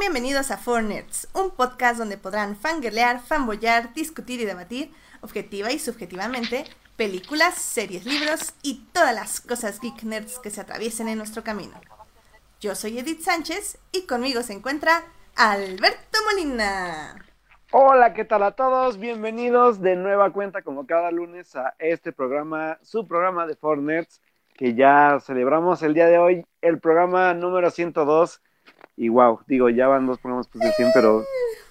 Bienvenidos a Four Nerds, un podcast donde podrán fangirlear, fanboyar, discutir y debatir, objetiva y subjetivamente, películas, series, libros y todas las cosas geek nerds que se atraviesen en nuestro camino. Yo soy Edith Sánchez y conmigo se encuentra Alberto Molina. Hola, ¿qué tal a todos? Bienvenidos de nueva cuenta como cada lunes a este programa, su programa de Four Nerds, que ya celebramos el día de hoy, el programa número 102. Y wow, digo, ya van dos programas pues de 100, pero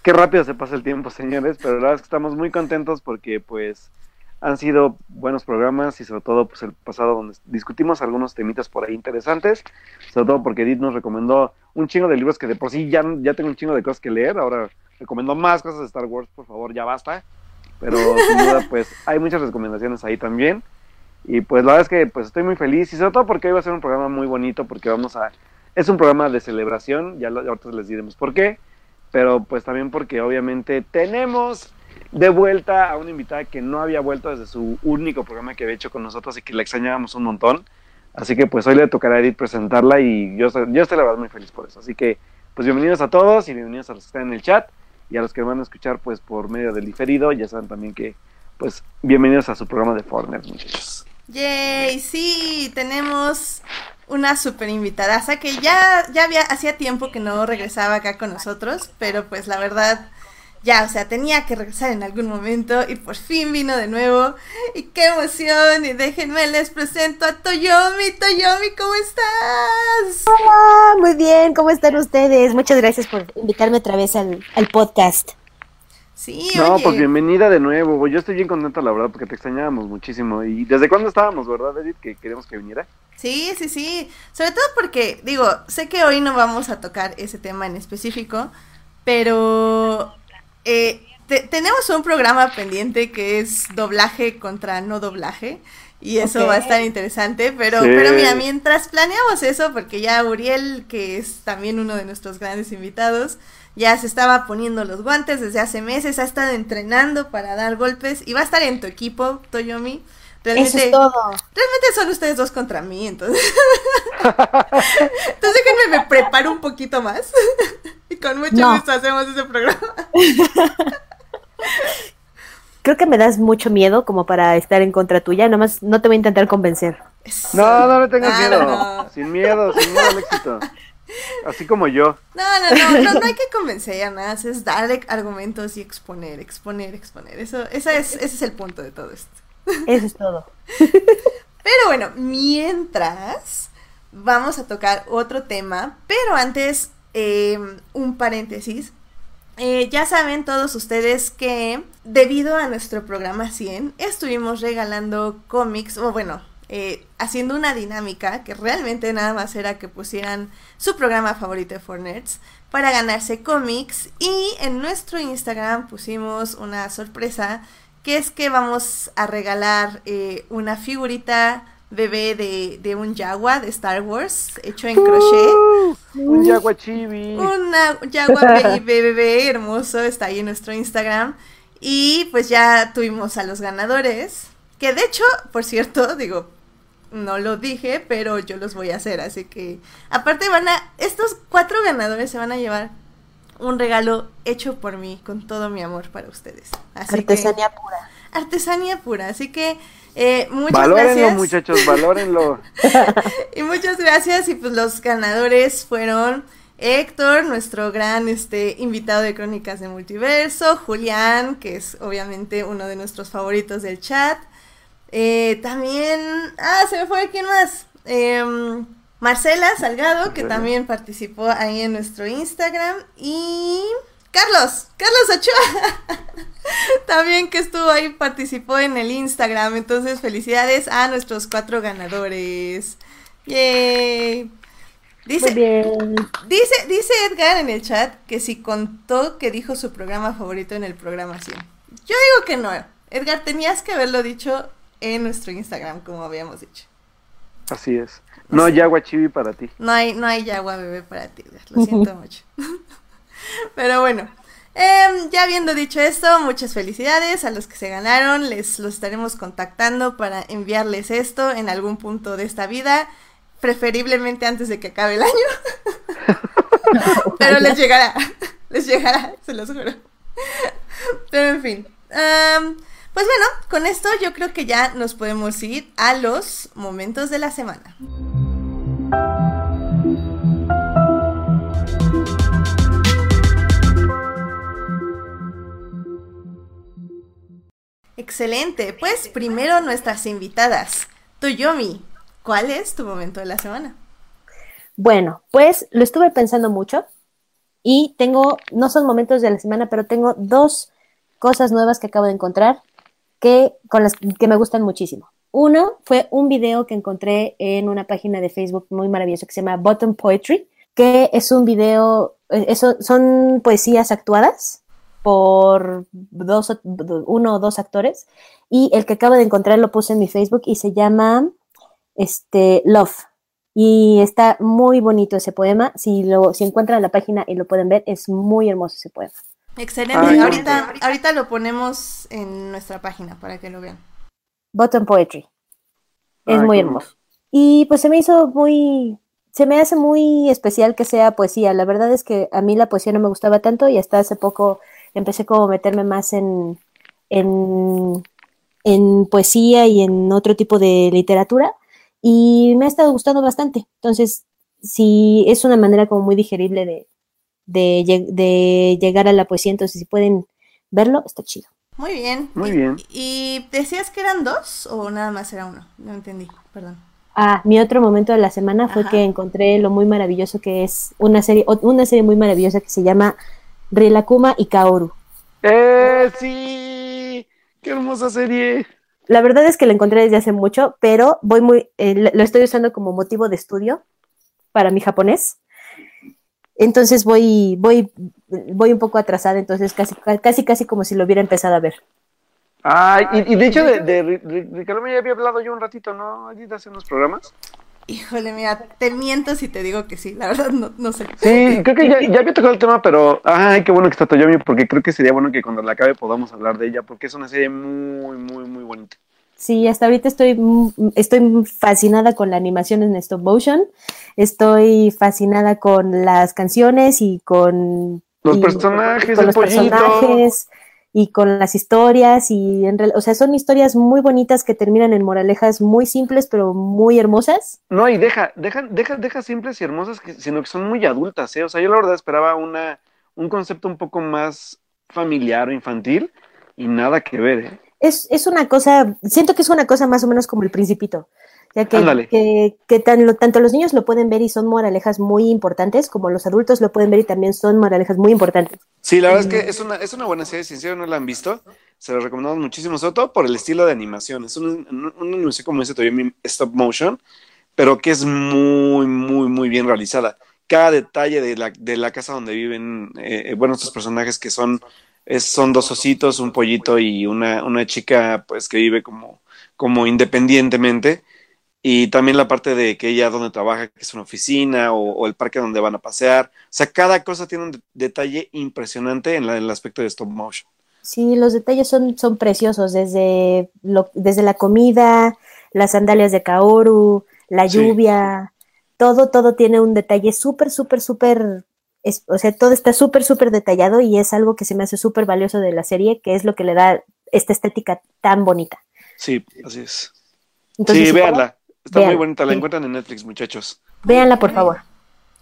qué rápido se pasa el tiempo, señores. Pero la verdad es que estamos muy contentos porque pues han sido buenos programas y sobre todo pues el pasado donde discutimos algunos temitas por ahí interesantes, sobre todo porque Edith nos recomendó un chingo de libros que de por sí ya, ya tengo un chingo de cosas que leer, ahora recomiendo más cosas de Star Wars, por favor, ya basta. Pero sin duda, pues hay muchas recomendaciones ahí también. Y pues la verdad es que pues estoy muy feliz y sobre todo porque hoy va a ser un programa muy bonito porque vamos a... Es un programa de celebración, ya, ahorita les diremos por qué, pero pues también porque obviamente tenemos de vuelta a una invitada que no había vuelto desde su único programa que había hecho con nosotros y que la extrañábamos un montón. Así que pues hoy le tocará a Edith presentarla y yo, yo estoy la verdad muy feliz por eso. Así que pues bienvenidos a todos y bienvenidos a los que están en el chat y a los que van a escuchar pues por medio del diferido, ya saben también que pues bienvenidos a su programa de Fortnite, muchachos. Yay, sí, tenemos una super invitada que ya, ya había, hacía tiempo que no regresaba acá con nosotros, pero pues la verdad ya, o sea, tenía que regresar en algún momento y por fin vino de nuevo. Y qué emoción. Y déjenme les presento a Toyomi. Toyomi, ¿cómo estás? Hola, muy bien, ¿cómo están ustedes? Muchas gracias por invitarme otra vez al, podcast. Sí, No, pues bienvenida de nuevo. Yo estoy bien contenta, la verdad, porque te extrañábamos muchísimo. ¿Y desde cuándo estábamos, verdad, Edith, que queremos que viniera? Sí, sí, sí. Sobre todo porque, digo, sé que hoy no vamos a tocar ese tema en específico, pero eh, tenemos un programa pendiente que es doblaje contra no doblaje. Y eso va a estar interesante, pero, pero mira, mientras planeamos eso, porque ya Uriel, que es también uno de nuestros grandes invitados, ya se estaba poniendo los guantes desde hace meses, ha estado entrenando para dar golpes y va a estar en tu equipo, Toyomi. Realmente, Eso es todo. Realmente son ustedes dos contra mí, entonces. entonces déjenme me preparo un poquito más. y con mucho gusto hacemos ese programa. Creo que me das mucho miedo como para estar en contra tuya, nomás no te voy a intentar convencer. No, no le tengas miedo. Sin miedo, sin miedo al éxito. Así como yo. No, no, no, no, hay que convencer nada, es darle argumentos y exponer, exponer, exponer. Eso, esa es, ese es el punto de todo esto. Eso es todo. Pero bueno, mientras vamos a tocar otro tema, pero antes em, un paréntesis. Eh, ya saben todos ustedes que debido a nuestro programa 100 estuvimos regalando cómics, o bueno, eh, haciendo una dinámica que realmente nada más era que pusieran su programa favorito de Fornerds para ganarse cómics y en nuestro Instagram pusimos una sorpresa que es que vamos a regalar eh, una figurita bebé de, de, un Jaguar de Star Wars hecho en crochet. un Jaguar chibi. Una Jaguar bebé hermoso, está ahí en nuestro Instagram. Y pues ya tuvimos a los ganadores. Que de hecho, por cierto, digo, no lo dije, pero yo los voy a hacer. Así que, aparte van a, estos cuatro ganadores se van a llevar un regalo hecho por mí con todo mi amor para ustedes. artesanía pura. Artesanía pura, así que eh, muchas valórenlo, gracias. muchachos, valórenlo. y muchas gracias y pues los ganadores fueron Héctor, nuestro gran este invitado de Crónicas de Multiverso, Julián, que es obviamente uno de nuestros favoritos del chat. Eh, también, ah, se me fue, ¿quién más? Eh, Marcela Salgado, que también participó ahí en nuestro Instagram. Y Carlos, Carlos Ochoa, también que estuvo ahí, participó en el Instagram. Entonces, felicidades a nuestros cuatro ganadores. Yay. Dice, dice, dice Edgar en el chat que si contó que dijo su programa favorito en el programa 100. Yo digo que no. Edgar, tenías que haberlo dicho en nuestro Instagram, como habíamos dicho. Así es. No hay agua chibi para ti. No hay, no hay agua bebé para ti, lo siento mucho. Pero bueno, em, ya habiendo dicho esto, muchas felicidades a los que se ganaron. Les los estaremos contactando para enviarles esto en algún punto de esta vida, preferiblemente antes de que acabe el año. Pero les llegará. Les llegará, se los juro. Pero en fin. Pues bueno, con esto yo creo que ya nos podemos ir a los momentos de la semana. Excelente. Pues primero nuestras invitadas. Toyomi, ¿cuál es tu momento de la semana? Bueno, pues lo estuve pensando mucho y tengo, no son momentos de la semana, pero tengo dos cosas nuevas que acabo de encontrar que, con las que me gustan muchísimo. Uno fue un video que encontré en una página de Facebook muy maravilloso que se llama Bottom Poetry, que es un video, eh, eso, son poesías actuadas por dos, uno o dos actores. Y el que acabo de encontrar lo puse en mi Facebook y se llama este, Love. Y está muy bonito ese poema. Si lo si encuentran la página y lo pueden ver, es muy hermoso ese poema. Excelente. ahorita, ahorita lo ponemos en nuestra página para que lo vean. Bottom Poetry. Es muy hermoso. Y pues se me hizo muy, se me hace muy especial que sea poesía. La verdad es que a mí la poesía no me gustaba tanto y hasta hace poco empecé como a meterme más en, en, poesía y en otro tipo de literatura y me ha estado gustando bastante. Entonces, si es una manera como muy digerible de, de, llegar a la poesía, entonces si pueden verlo, está chido. Muy bien. Muy bien. ¿Y decías que eran dos o nada más era uno? No entendí, perdón. Ah, mi otro momento de la semana fue que encontré lo muy maravilloso que es una serie, una serie muy maravillosa que se llama Rilakuma y Kaoru. ¡Eh, sí! ¡Qué hermosa serie! La verdad es que la encontré desde hace mucho, pero voy muy, eh, lo estoy usando como motivo de estudio para mi japonés. Entonces voy, voy, voy un poco atrasada, entonces casi, casi, casi como si lo hubiera empezado a ver. Ay, y, de hecho de, de, Ricardo me había hablado yo un ratito, ¿no? Allí hace unos programas. Híjole, mira, te miento si te digo que sí, la verdad no, no sé. Sí, creo que ya, ya, había tocado el tema, pero ay, qué bueno que está Toyomi, porque creo que sería bueno que cuando la acabe podamos hablar de ella, porque es una serie muy, muy, muy bonita. Sí, hasta ahorita estoy, estoy fascinada con la animación en stop motion, estoy fascinada con las canciones y con los personajes, con los personajes y con las historias y en o sea, son historias muy bonitas que terminan en moralejas muy simples pero muy hermosas. No, y deja, deja, deja, deja simples y hermosas, sino que son muy adultas, ¿eh? O sea, yo la verdad esperaba una, un concepto un poco más familiar o infantil y nada que ver, ¿eh? Es, es una cosa, siento que es una cosa más o menos como el principito. Ya que, que, tanto los niños lo pueden ver y son moralejas muy importantes, como los adultos lo pueden ver y también son moralejas muy importantes. Sí, la verdad es que es una, es una buena serie, sincero, no la han visto. Se la recomendamos muchísimo, sobre todo por el estilo de animación. Es un, un, sé como dice todavía stop motion, pero que es muy, muy, muy bien realizada. Cada detalle de la, de la casa donde viven, eh, bueno, estos personajes que son, son dos ositos, un pollito y una, una chica, pues que vive como, como independientemente y también la parte de que ella donde trabaja, que es una oficina, o, el parque donde van a pasear. O sea, cada cosa tiene un detalle impresionante en, el aspecto de stop motion. Sí, los detalles son, son preciosos, desde, lo, desde la comida, las sandalias de Kaoru, la lluvia, todo, todo tiene un detalle súper, súper, súper, o sea, todo está súper, súper detallado y es algo que se me hace súper valioso de la serie, que es lo que le da esta estética tan bonita. Sí, así es. sí, véanla. Está muy bonita, la encuentran en Netflix, muchachos. Véanla, por favor.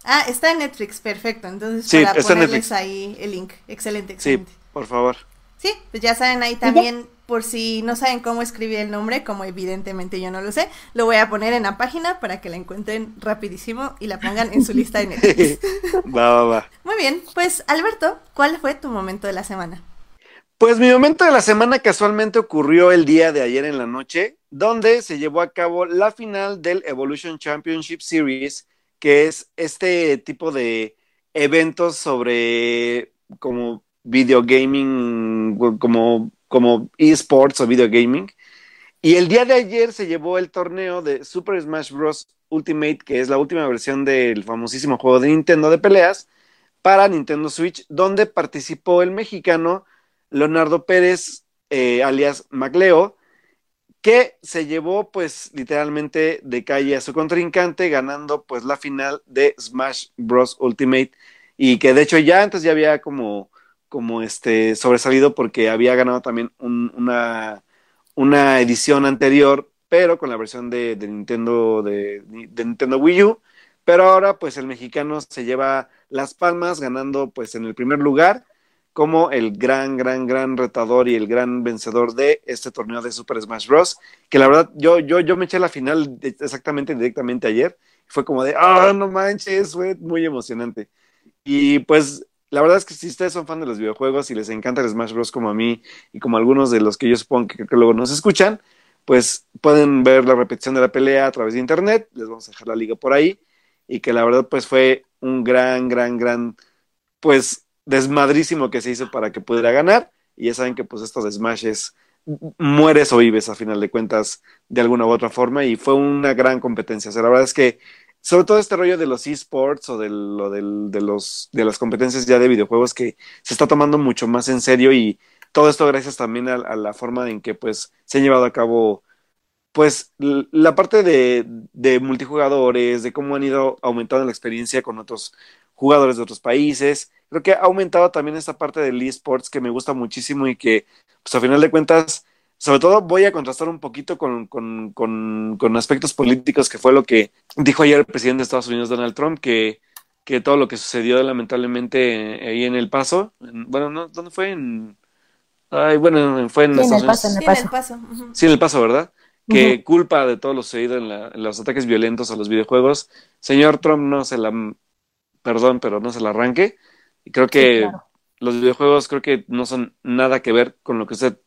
Ah, está en Netflix, perfecto. Entonces, sí, para ponerles ahí el link. Excelente, excelente. Sí, por favor. Sí, pues ya saben ahí también, por si no saben cómo escribir el nombre, como evidentemente yo no lo sé, lo voy a poner en la página para que la encuentren rapidísimo y la pongan en su lista de Netflix. va, va, va. Muy bien, pues Alberto, ¿cuál fue tu momento de la semana? Pues mi momento de la semana casualmente ocurrió el día de ayer en la noche, donde se llevó a cabo la final del Evolution Championship Series, que es este tipo de eventos sobre como video gaming, como, como esports o video gaming. Y el día de ayer se llevó el torneo de Super Smash Bros. Ultimate, que es la última versión del famosísimo juego de Nintendo de peleas, para Nintendo Switch, donde participó el mexicano Leonardo Pérez, eh, alias Macleo, que se llevó pues literalmente de calle a su contrincante ganando pues la final de Smash Bros. Ultimate y que de hecho ya antes ya había como, como este sobresalido porque había ganado también una, una edición anterior, pero con la versión de, Nintendo de, de, Nintendo Wii U. Pero ahora, pues el mexicano se lleva las palmas ganando pues en el primer lugar como el gran, gran, gran retador y el gran vencedor de este torneo de Super Smash Bros. Que la verdad, yo, yo, yo me eché la final exactamente directamente ayer. Fue como de, ah, no manches, fue muy emocionante. Y pues la verdad es que si ustedes son fan de los videojuegos y les encanta el Smash Bros. como a mí y como algunos de los que yo supongo que, que luego nos escuchan, pues pueden ver la repetición de la pelea a través de internet. Les vamos a dejar la liga por ahí. Y que la verdad, pues fue un gran, gran, gran, pues desmadrísimo que se hizo para que pudiera ganar. Y ya saben que pues estos smashes mueres o vives a final de cuentas de alguna u otra forma y fue una gran competencia. O sea, la verdad es que sobre todo este rollo de los esports o de, lo del, de, los, de las competencias ya de videojuegos que se está tomando mucho más en serio y todo esto gracias también a, la forma en que pues se han llevado a cabo pues la parte de, de multijugadores, de cómo han ido aumentando la experiencia con otros jugadores de otros países. Creo que ha aumentado también esta parte del esports que me gusta muchísimo y que, pues a final de cuentas, sobre todo voy a contrastar un poquito con, con, con, aspectos políticos, que fue lo que dijo ayer el presidente de Estados Unidos, Donald Trump, que, que todo lo que sucedió lamentablemente ahí en El Paso, bueno, no, ¿dónde fue? En, ay, bueno, fue en, el paso, en el paso. Sí, en el paso, ¿verdad? Que culpa de todo lo sucedido en, en, los ataques violentos a los videojuegos. Señor Trump no se la perdón, pero no se la arranque. Y creo que los videojuegos creo que no son nada que ver con lo que usted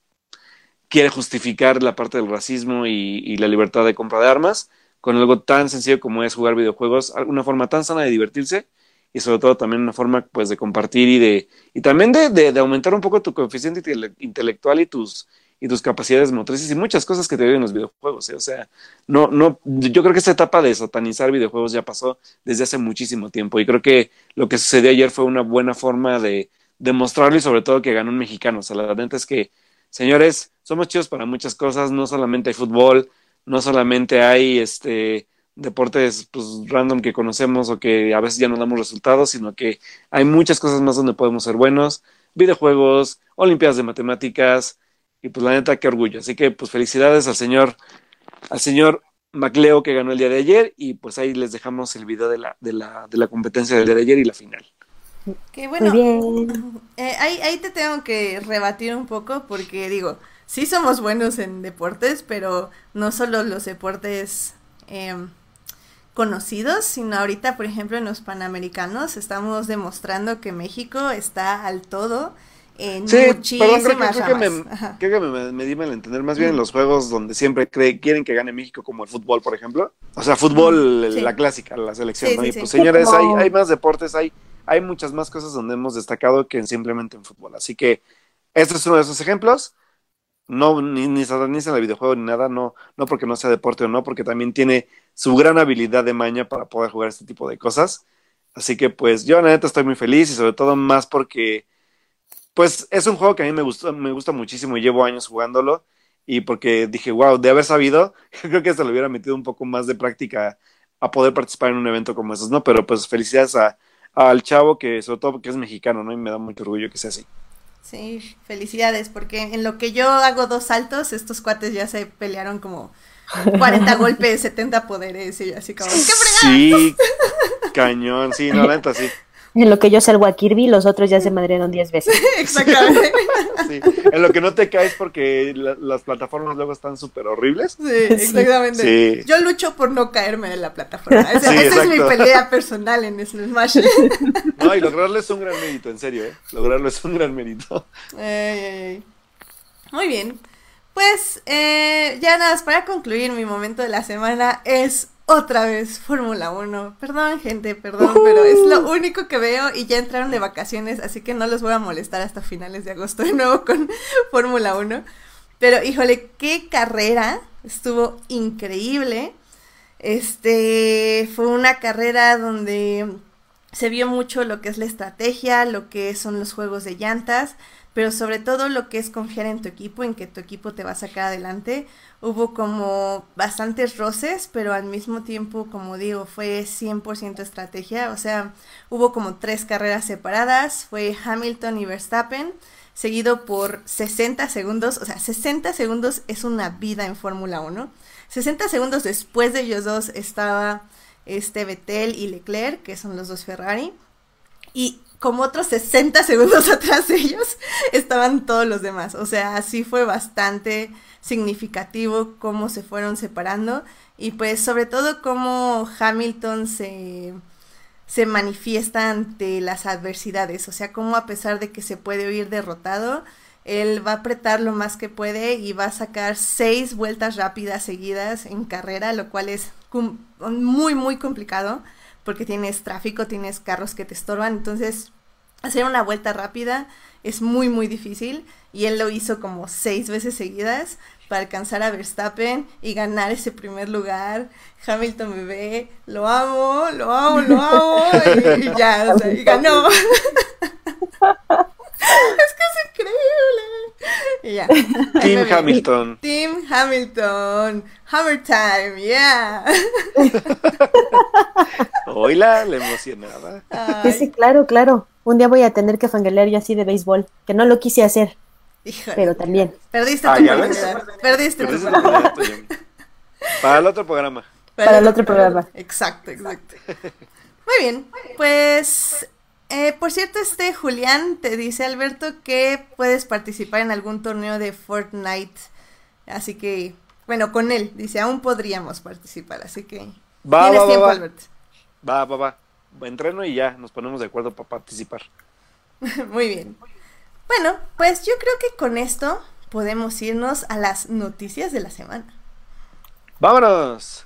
quiere justificar la parte del racismo y, la libertad de compra de armas, con algo tan sencillo como es jugar videojuegos, una forma tan sana de divertirse y sobre todo también una forma pues de compartir y de y también de, aumentar un poco tu coeficiente intelectual y tus y tus capacidades motrices y muchas cosas que te viven en los videojuegos. ¿eh? O sea, no, no, yo creo que esa etapa de satanizar videojuegos ya pasó desde hace muchísimo tiempo y creo que lo que sucedió ayer fue una buena forma de demostrarlo y sobre todo que ganó un mexicano. O sea, la verdad es que, señores, somos chidos para muchas cosas, no solamente hay fútbol, no solamente hay este deportes pues random que conocemos o que a veces ya no damos resultados, sino que hay muchas cosas más donde podemos ser buenos, videojuegos, olimpiadas de matemáticas, y pues la neta, qué orgullo. Así que pues felicidades al señor, al señor Macleo que ganó el día de ayer y pues ahí les dejamos el video de la, de la, de la competencia del día de ayer y la final. Que bueno, eh, ahí, ahí te tengo que rebatir un poco porque digo, sí somos buenos en deportes, pero no solo los deportes em, conocidos, sino ahorita, por ejemplo, en los Panamericanos estamos demostrando que México está al todo en sí, muchísimas perdón, creo, que, me, creo que me, me, di mal entender más bien en los juegos donde siempre quieren que gane México, como el fútbol, por ejemplo. O sea, fútbol, la clásica, la selección, ¿no? Y pues, señores, hay, hay más deportes, hay, hay muchas más cosas donde hemos destacado que simplemente en fútbol. Así que este es uno de esos ejemplos. No, ni, ni satanicen el videojuego ni nada, no, no porque no sea deporte o no, porque también tiene su gran habilidad de maña para poder jugar este tipo de cosas. Así que pues yo la neta estoy muy feliz y sobre todo más porque pues es un juego que a mí me gusta, me gusta muchísimo y llevo años jugándolo. Y porque dije, wow, de haber sabido, creo que se lo hubiera metido un poco más de práctica a poder participar en un evento como esos, ¿no? Pero pues felicidades a, al chavo que, sobre todo porque es mexicano, ¿no? Y me da mucho orgullo que sea así. Sí, felicidades, porque en lo que yo hago dos saltos, estos cuates ya se pelearon como 40 golpes, 70 poderes, y así como, ¿qué Sí, cañón, sí, no, lenta, sí. En lo que yo salgo a Kirby, los otros ya se madrieron 10 veces. Exactamente. Sí, en lo que no te caes porque las plataformas luego están súper horribles. Sí, exactamente. Yo lucho por no caerme de la plataforma. Esa, es mi pelea personal en Smash. No, y lograrlo es un gran mérito, en serio, ¿eh? Lograrlo es un gran mérito. Muy bien. Pues eh, ya nada más para concluir mi momento de la semana es otra vez Fórmula 1. Perdón, gente, perdón, pero es lo único que veo y ya entraron de vacaciones, así que no los voy a molestar hasta finales de agosto de nuevo con Fórmula 1. Pero híjole, qué carrera, estuvo increíble. Este fue una carrera donde se vio mucho lo que es la estrategia, lo que son los juegos de llantas, pero sobre todo lo que es confiar en tu equipo, en que tu equipo te va a sacar adelante. Hubo como bastantes roces, pero al mismo tiempo, como digo, fue 100% estrategia, o sea, hubo como tres carreras separadas, fue Hamilton y Verstappen, seguido por 60 segundos, o sea, 60 segundos es una vida en Fórmula 1. 60 segundos después de ellos dos estaba este Vettel y Leclerc, que son los dos Ferrari. Y como otros 60 segundos atrás de ellos estaban todos los demás. O sea, así fue bastante significativo cómo se fueron separando y pues sobre todo cómo Hamilton se, se manifiesta ante las adversidades. O sea, cómo a pesar de que se puede oír derrotado, él va a apretar lo más que puede y va a sacar seis vueltas rápidas seguidas en carrera, lo cual es muy, muy complicado porque tienes tráfico, tienes carros que te estorban, entonces hacer una vuelta rápida es muy, muy difícil y él lo hizo como seis veces seguidas para alcanzar a Verstappen y ganar ese primer lugar. Hamilton bebé, lo amo, lo amo, lo amo y, ya, o sea, y ganó. es. Y ya. Team Hamilton. Team Hamilton. Hammer time, yeah. Oila, la emocionada. Sí, sí, claro, claro. Un día voy a tener que fangalear yo así de béisbol, que no lo quise hacer. Híjole. Pero también. Perdiste Ah, tu ¿ya ves? oportunidad. Perdiste tu oportunidad. Para el otro programa. Para el otro programa. Exacto, exacto. Muy bien, pues eh, por cierto, este Julián te dice Alberto que puedes participar en algún torneo de Fortnite. Así que, bueno, con él, dice, aún podríamos participar, así que Va, tienes va, va, tiempo, va. Alberto. Va, va, va. Entreno y ya nos ponemos de acuerdo para participar. Muy bien. Bueno, pues yo creo que con esto podemos irnos a las noticias de la semana. ¡Vámonos!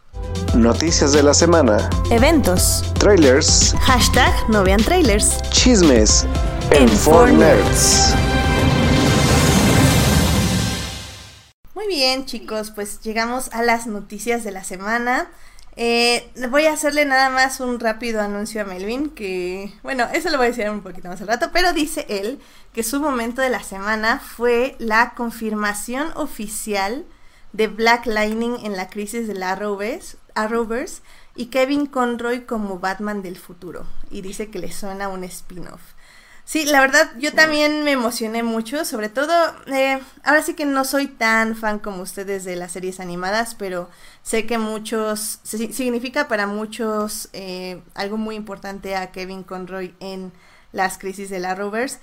Noticias de la semana. Eventos. Trailers. Hashtag no vean trailers. Chismes. En En Four 4 Nerds. Muy bien, chicos, pues llegamos a las noticias de la semana. Eh, voy a hacerle nada más un rápido anuncio a Melvin, que, bueno, eso lo voy a decir un poquito más al rato, pero dice él que su momento de la semana fue la confirmación oficial de Black Lightning en la crisis del Arrowverse, Arrowverse y Kevin Conroy como Batman del futuro. Y dice que le suena un spin-off. Sí, la verdad, yo también me emocioné mucho, sobre todo, eh, ahora sí que no soy tan fan como ustedes de las series animadas, pero sé que muchos, si- significa para muchos eh, algo muy importante a Kevin Conroy en las crisis de la Rovers.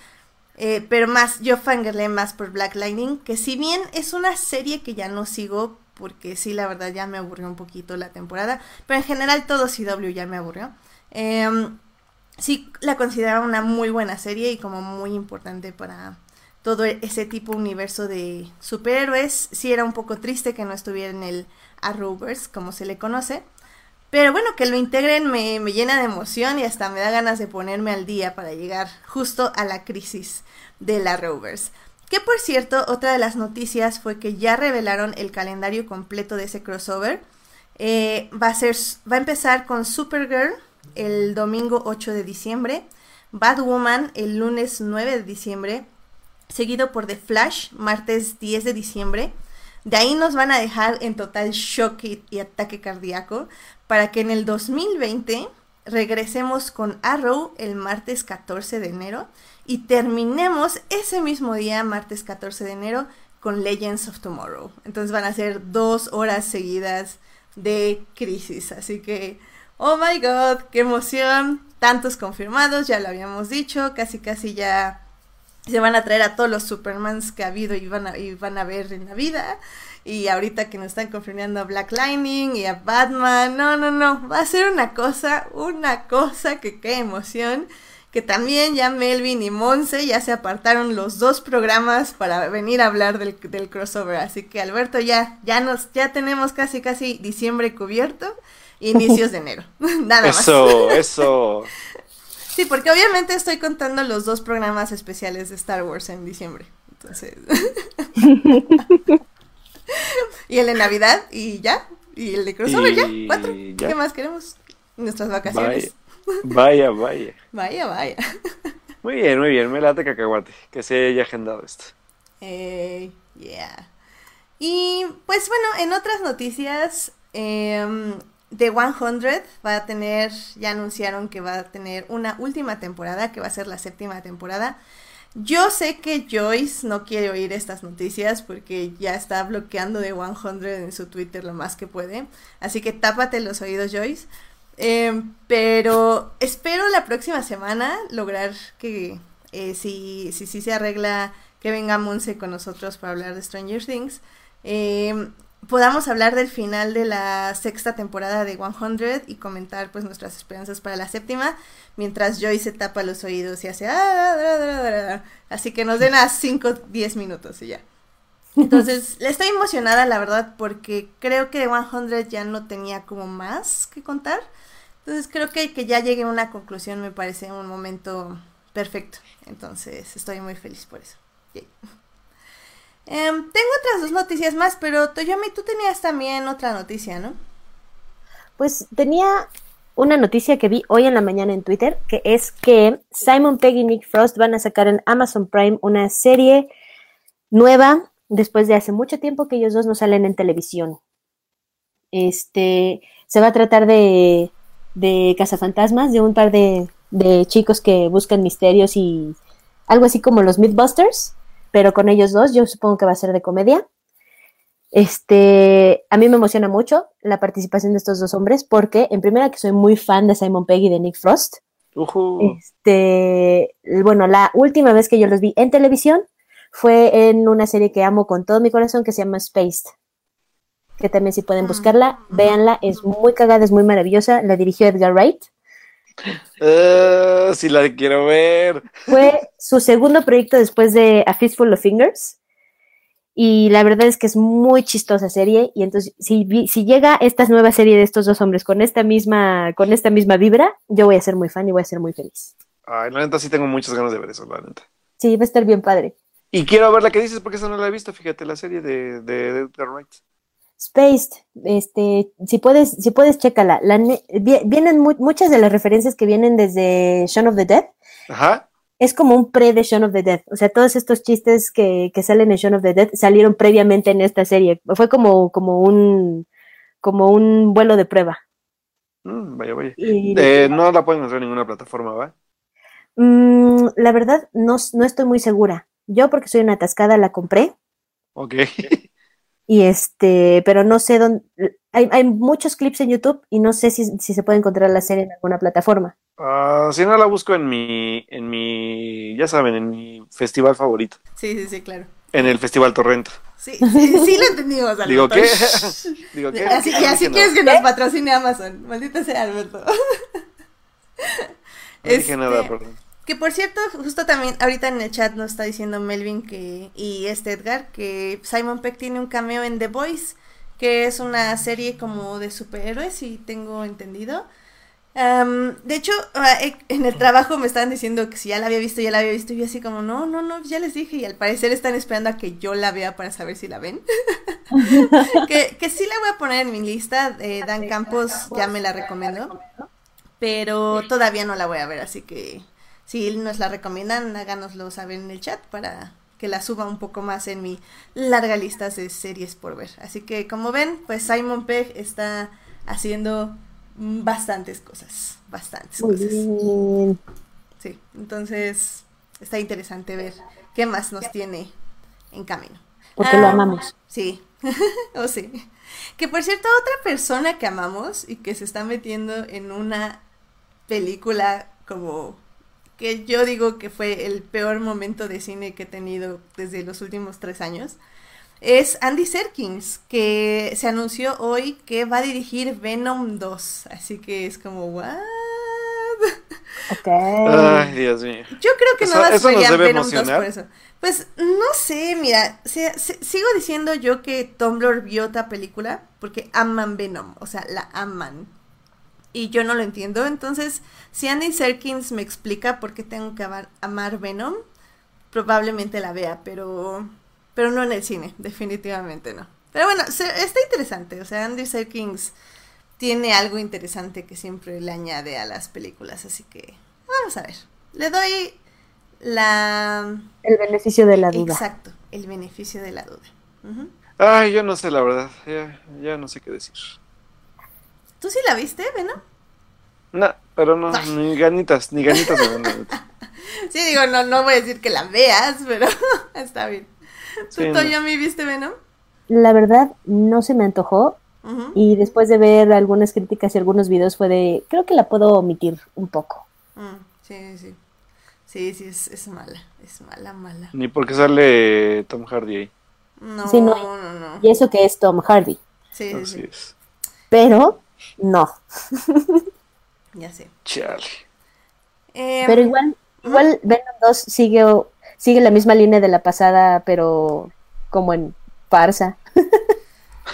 Eh, pero más, yo fangirlé más por Black Lightning, que si bien es una serie que ya no sigo, porque sí, la verdad ya me aburrió un poquito la temporada, pero en general todo CW ya me aburrió. Em, sí la consideraba una muy buena serie y como muy importante para todo ese tipo universo de superhéroes. Sí era un poco triste que no estuviera en el Arrowverse, como se le conoce. Pero bueno, que lo integren me, me llena de emoción y hasta me da ganas de ponerme al día para llegar justo a la crisis de la Rovers. Que por cierto, otra de las noticias fue que ya revelaron el calendario completo de ese crossover. Eh, va, a ser, va a empezar con Supergirl el domingo 8 de diciembre, Batwoman el lunes 9 de diciembre, seguido por The Flash martes 10 de diciembre. De ahí nos van a dejar en total shock y, y ataque cardíaco para que en el 2020 regresemos con Arrow el martes 14 de enero y terminemos ese mismo día, martes 14 de enero, con Legends of Tomorrow. Entonces van a ser dos horas seguidas de crisis. Así que, oh my god, qué emoción. Tantos confirmados, ya lo habíamos dicho, casi casi ya se van a traer a todos los Supermans que ha habido y van a, y van a ver en la vida. Y ahorita que nos están confirmando a Black Lightning y a Batman, no, no, no, va a ser una cosa, una cosa que qué emoción. Que también ya Melvin y Monse ya se apartaron los dos programas para venir a hablar del, del crossover. Así que Alberto ya, ya nos, ya tenemos casi casi diciembre cubierto, inicios de enero. Nada más. Eso, eso. Sí, porque obviamente estoy contando los dos programas especiales de Star Wars en diciembre. Entonces. Y el de Navidad y ya. Y el de crossover ya. Cuatro. ya. ¿Qué más queremos? Nuestras vacaciones. Vaya, vaya, vaya. Vaya, vaya. Muy bien, muy bien, me late cacahuate, que se haya agendado esto. Eh, yeah. Y pues bueno, en otras noticias, em, The 100 va a tener, ya anunciaron que va a tener una última temporada, que va a ser la séptima temporada. Yo sé que Joyce no quiere oír estas noticias porque ya está bloqueando de 100 en su Twitter lo más que puede. Así que tápate los oídos, Joyce. Em, pero espero la próxima semana lograr que eh, si, si, si se arregla que venga Monse con nosotros para hablar de Stranger Things. Em, podamos hablar del final de la sexta temporada de 100 y comentar pues nuestras esperanzas para la séptima, mientras Joy se tapa los oídos y hace... Ah, así que nos den a 5, 10 minutos y ya. Entonces, estoy emocionada, la verdad, porque creo que 100 ya no tenía como más que contar. Entonces, creo que que ya llegue a una conclusión me parece un momento perfecto. Entonces, estoy muy feliz por eso. Em, tengo otras dos noticias más, pero Toyomi, tú tenías también otra noticia, ¿no? Pues tenía una noticia que vi hoy en la mañana en Twitter, que es que Simon Pegg y Nick Frost van a sacar en Amazon Prime una serie nueva después de hace mucho tiempo que ellos dos no salen en televisión. Este se va a tratar de, de cazafantasmas, de un par de, de chicos que buscan misterios y algo así como los Mythbusters pero con ellos dos yo supongo que va a ser de comedia. Este, a mí me emociona mucho la participación de estos dos hombres porque, en primera, que soy muy fan de Simon Pegg y de Nick Frost. Este, bueno, la última vez que yo los vi en televisión fue en una serie que amo con todo mi corazón que se llama Spaced. Que también si pueden ah. buscarla, véanla, es muy cagada, es muy maravillosa. La dirigió Edgar Wright. Uh, sí la quiero ver. Fue su segundo proyecto después de A Fistful of Fingers. Y la verdad es que es muy chistosa serie. Y entonces, si, si llega esta nueva serie de estos dos hombres con esta misma, con esta misma vibra, yo voy a ser muy fan y voy a ser muy feliz. Ay, la neta sí tengo muchas ganas de ver eso, la neta. Sí, va a estar bien padre. Y quiero ver la que dices porque esa no la he visto, fíjate, la serie de, de, de Wright. Spaced, este, si puedes, si puedes, chécala. La, vienen muchas de las referencias que vienen desde Shaun of the Dead. Ajá. Es como un pre de Shaun of the Dead. O sea, todos estos chistes que, que salen en Shaun of the Dead salieron previamente en esta serie. Fue como, como un, como un vuelo de prueba. Mm, vaya, vaya. Eh, no la pueden hacer en ninguna plataforma, ¿va? Mm, la verdad, no, no estoy muy segura. Yo, porque soy una atascada, la compré. Ok. Y este, pero no sé dónde. Hay, hay muchos clips en YouTube y no sé si, si, se puede encontrar la serie en alguna plataforma. Uh, si no la busco en mi, en mi, ya saben, en mi festival favorito. Sí, sí, sí, claro. En el Festival Torrento. Sí, sí, sí lo entendimos, Alberto. Digo, ¿qué? Digo, ¿qué? Así, y así quieres que nos patrocine Amazon. Maldita sea, Alberto. No dije este... nada, perdón. Que por cierto, justo también ahorita en el chat nos está diciendo Melvin que y este Edgar que Simon Peck tiene un cameo en The Voice, que es una serie como de superhéroes, si tengo entendido. de hecho, ah, eh, en el trabajo me estaban diciendo que si ya la había visto, ya la había visto, y yo así como, no, no, no, ya les dije, y al parecer están esperando a que yo la vea para saber si la ven. que, que sí la voy a poner en mi lista, eh, Dan Campos ya me la recomiendo, pero todavía no la voy a ver, así que si nos la recomiendan, háganoslo saber en el chat para que la suba un poco más en mi larga lista de series por ver. Así que como ven, pues Simon Pegg está haciendo bastantes cosas, bastantes cosas. Sí, entonces está interesante ver qué más nos tiene en camino. Porque lo ah, amamos. Sí, o oh, sí. Que por cierto, otra persona que amamos y que se está metiendo en una película como que yo digo que fue el peor momento de cine que he tenido desde los últimos tres años, es Andy Serkins, que se anunció hoy que va a dirigir Venom 2. Así que es como, ¿what? Ay, Dios mío. Yo creo que no va a ser Venom 2 por eso. Pues no sé, mira, sigo diciendo yo que Tumblr vio otra película porque aman Venom, o sea, la aman y yo no lo entiendo. Entonces, si Andy Serkins me explica por qué tengo que amar, Venom, probablemente la vea, pero, pero no en el cine, definitivamente no. Pero bueno, está interesante, o sea, Andy Serkins tiene algo interesante que siempre le añade a las películas, así que vamos a ver. Le doy la... El beneficio de la duda. Exacto, el beneficio de la duda. Ujú. Ay, yo no sé la verdad. Ya, ya no sé qué decir. ¿Tú sí la viste, Venom? No, pero no, Ay. ni ganitas, ni ganitas me la neta. Sí, digo, no, no voy a decir que la veas, pero está bien. ¿Tú, Sí, no. Toyomi, viste Venom? La verdad, no se me antojó. Y después de ver algunas críticas y algunos videos fue de, creo que la puedo omitir un poco. Mm, sí, sí. Sí, sí, es, es mala. Es mala, mala. Ni porque sale Tom Hardy ahí. No, Sí, no. no, no. Y eso que es Tom Hardy. Sí, sí, Así sí. es. Pero, no. Ya sé. Chale. Em, Pero igual, igual Venom 2 sigue, o- sigue la misma línea de la pasada, pero como en farsa.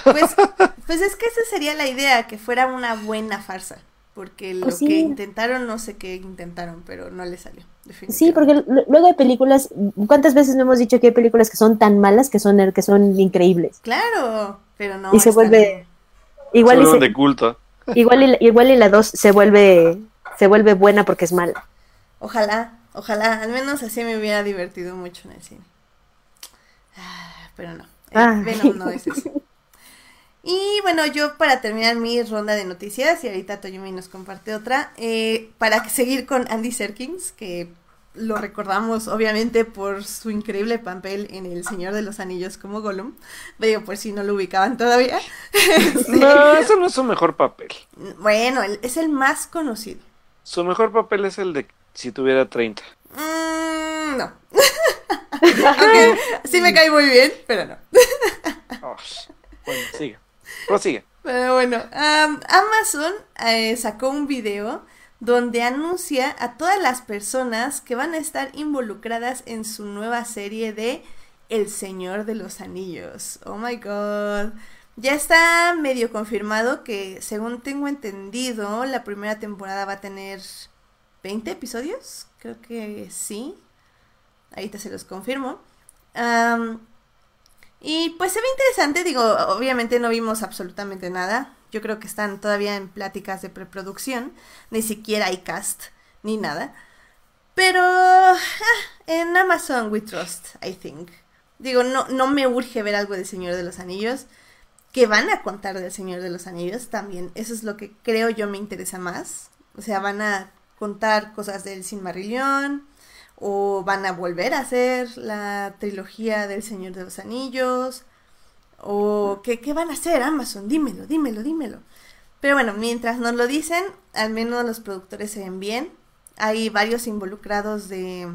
Pues, pues es que esa sería la idea, que fuera una buena farsa. Porque lo Pues sí. que intentaron, no sé qué intentaron, pero no le salió. Sí, porque luego hay películas, ¿cuántas veces no hemos dicho que hay películas que son tan malas que son, que son increíbles? Claro, pero no. Y se vuelve-. Igual y, Solo se- de culto. igual, y, igual y la 2 se vuelve, se vuelve buena porque es mala. Ojalá, ojalá, al menos así me hubiera divertido mucho en el cine. Ah, Pero no, el Ay. Venom no es eso. Y bueno, yo para terminar mi ronda de noticias, y ahorita Toyomi nos comparte otra, eh, para seguir con Andy Serkins, que lo recordamos obviamente por su increíble papel en El Señor de los Anillos como Gollum, digo por si no lo ubicaban todavía. No, eso no es su mejor papel. Bueno, es el más conocido. Su mejor papel es el de si tuviera 30. Mm, no. Aunque sí me cae muy bien, pero no. Oh, bueno, sigue. Prosigue. Pero bueno, am, Amazon eh, sacó un video donde anuncia a todas las personas que van a estar involucradas en su nueva serie de El Señor de los Anillos. Oh my god. Ya está medio confirmado que, según tengo entendido, la primera temporada va a tener 20 episodios. Creo que sí. Ahorita se los confirmo. Y pues se ve interesante, digo, obviamente no vimos absolutamente nada. Yo creo que están todavía en pláticas de preproducción, ni siquiera hay cast, ni nada. Pero ah, en Amazon we trust, I think. Digo, no, no me urge ver algo del Señor de los Anillos. Que van a contar del Señor de los Anillos también. Eso es lo que creo yo me interesa más. O sea, van a contar cosas del Silmarillion. O van a volver a hacer la trilogía del Señor de los Anillos. O ¿qué, qué van a hacer Amazon? Dímelo, dímelo, dímelo. Pero bueno, mientras nos lo dicen, al menos los productores se ven bien. Hay varios involucrados de,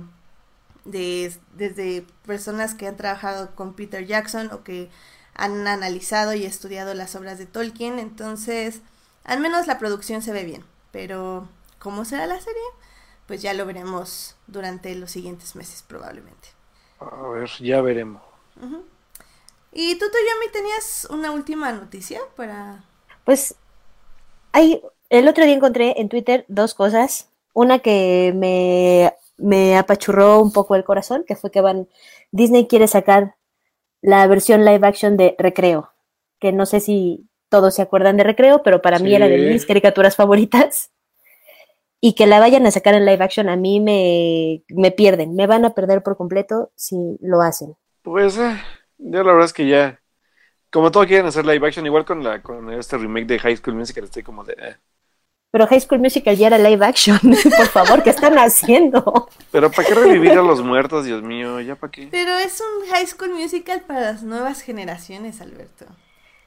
de desde personas que han trabajado con Peter Jackson o que han analizado y estudiado las obras de Tolkien. Entonces, al menos la producción se ve bien. Pero, ¿cómo será la serie? Pues ya lo veremos durante los siguientes meses probablemente. A ver, ya veremos. Y tú, Toyomi, tenías una última noticia para... Pues hay, el otro día encontré en Twitter dos cosas. Una que me, me apachurró un poco el corazón, que fue que van, Disney quiere sacar la versión live action de Recreo, que no sé si todos se acuerdan de Recreo, pero para mí era de mis caricaturas favoritas. Y que la vayan a sacar en live action a mí me, me pierden, me van a perder por completo si lo hacen. Pues, eh, yo la verdad es que ya. Como todo quieren hacer live action, igual con la con este remake de High School Musical, estoy como de. eh. Pero High School Musical ya era live action, por favor, ¿qué están haciendo? Pero ¿para qué revivir a los muertos, Dios mío? ¿Ya para qué? Pero es un High School Musical para las nuevas generaciones, Alberto.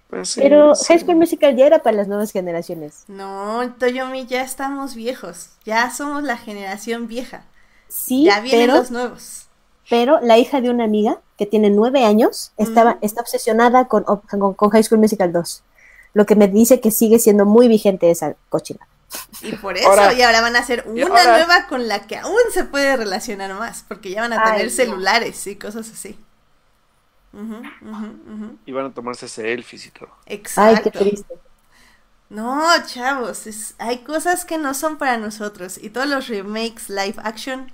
Pues sí, Pero sí. High School Musical ya era para las nuevas generaciones. No, Toyomi, ya estamos viejos. Ya somos la generación vieja. Sí, ya vienen pero, los nuevos. Pero la hija de una amiga que tiene nueve años estaba, está obsesionada con, con, con High School Musical 2. Lo que me dice que sigue siendo muy vigente esa cochina. Y por eso, Ahora- y ahora van a hacer una ahora- nueva con la que aún se puede relacionar más, porque ya van a Ay, tener no. celulares y cosas así. Y van a tomarse selfies y todo. Ay, Exacto. qué triste. No, chavos, es- hay cosas que no son para nosotros y todos los remakes live action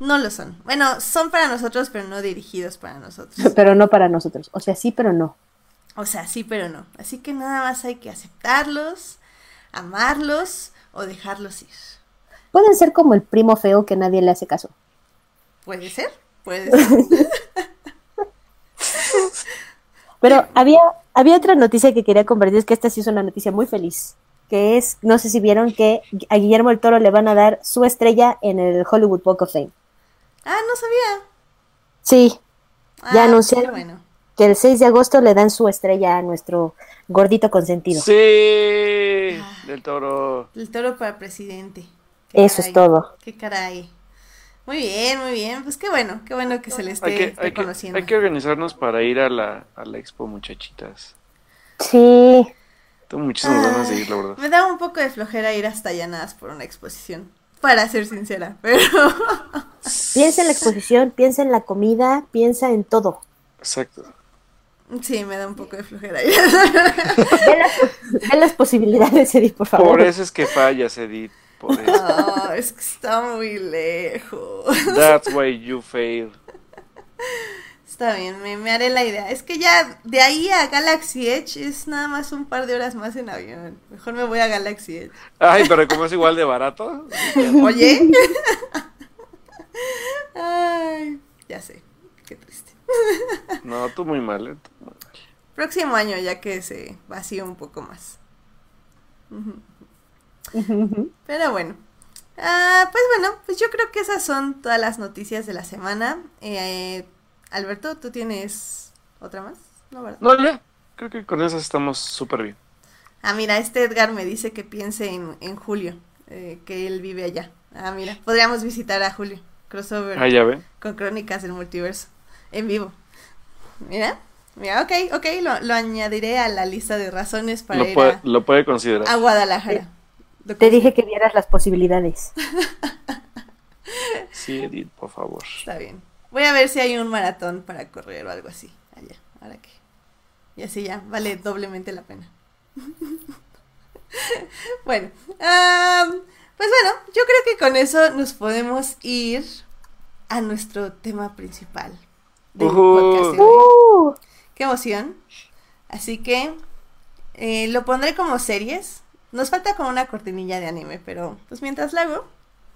no lo son. Bueno, son para nosotros, pero no dirigidos para nosotros. Pero no para nosotros. O sea, sí, pero no. O sea, sí, pero no. Así que nada más hay que aceptarlos, amarlos o dejarlos ir. Pueden ser como el primo feo que nadie le hace caso. puede ser, puede ser. Pero había, había otra noticia que quería compartir, es que esta sí es una noticia muy feliz, que es, no sé si vieron que a Guillermo el Toro le van a dar su estrella en el Hollywood Walk of Fame. Ah, no sabía. Sí, Ya Ah, anunciaron. Bueno. que el 6 de agosto le dan su estrella a nuestro gordito consentido. Sí, del toro. El toro para presidente. Qué Eso es todo. Qué caray. Muy bien, muy bien. Pues qué bueno, qué bueno que se le esté, Hay que, esté hay, que, conociendo. hay que organizarnos para ir a la, a la expo, muchachitas. Sí, Tengo muchísimas ganas de ir, la verdad. Me da un poco de flojera ir hasta allá nada más por una exposición. Para ser sincera, pero. piensa en la exposición, piensa en la comida, piensa en todo. Exacto. Sí, me da un poco de flojera. Ve las, ve las posibilidades, Edith, por favor. Por eso es que fallas, Edith. Por eso. Ah, es que está muy lejos. That's why you fail. Está bien, me, me haré la idea. Es que ya de ahí a Galaxy Edge es nada más un par de horas más en avión. Mejor me voy a Galaxy Edge. Ay, pero como es igual de barato. Oye. Ay, ya sé. Qué triste. No, tú muy mal, ¿eh? Tú muy mal. Próximo año ya que se vacíe un poco más. Pero bueno. Ah, pues bueno, pues yo creo que esas son todas las noticias de la semana. Eh, Alberto, ¿tú tienes otra más? No, ¿verdad? No, ya. Creo que con eso estamos súper bien. Ah, mira, este Edgar me dice que piense en, en Julio, eh, que él vive allá. Ah, mira, podríamos visitar a Julio, crossover Ah, ya ven. con Crónicas del Multiverso, en vivo. Mira, mira, ok, ok, lo, lo añadiré a la lista de razones para Lo ir puede, a, lo puede considerar. a Guadalajara. Te que- dije que vieras las posibilidades. Sí, Edith, por favor. Está bien. Voy a ver si hay un maratón para correr o algo así allá, ahora que. Y así ya, vale doblemente la pena. bueno, pues bueno, yo creo que con eso nos podemos ir a nuestro tema principal del podcast de hoy. Uh, Qué emoción. Así que eh, lo pondré como series. Nos falta como una cortinilla de anime, pero pues mientras la hago,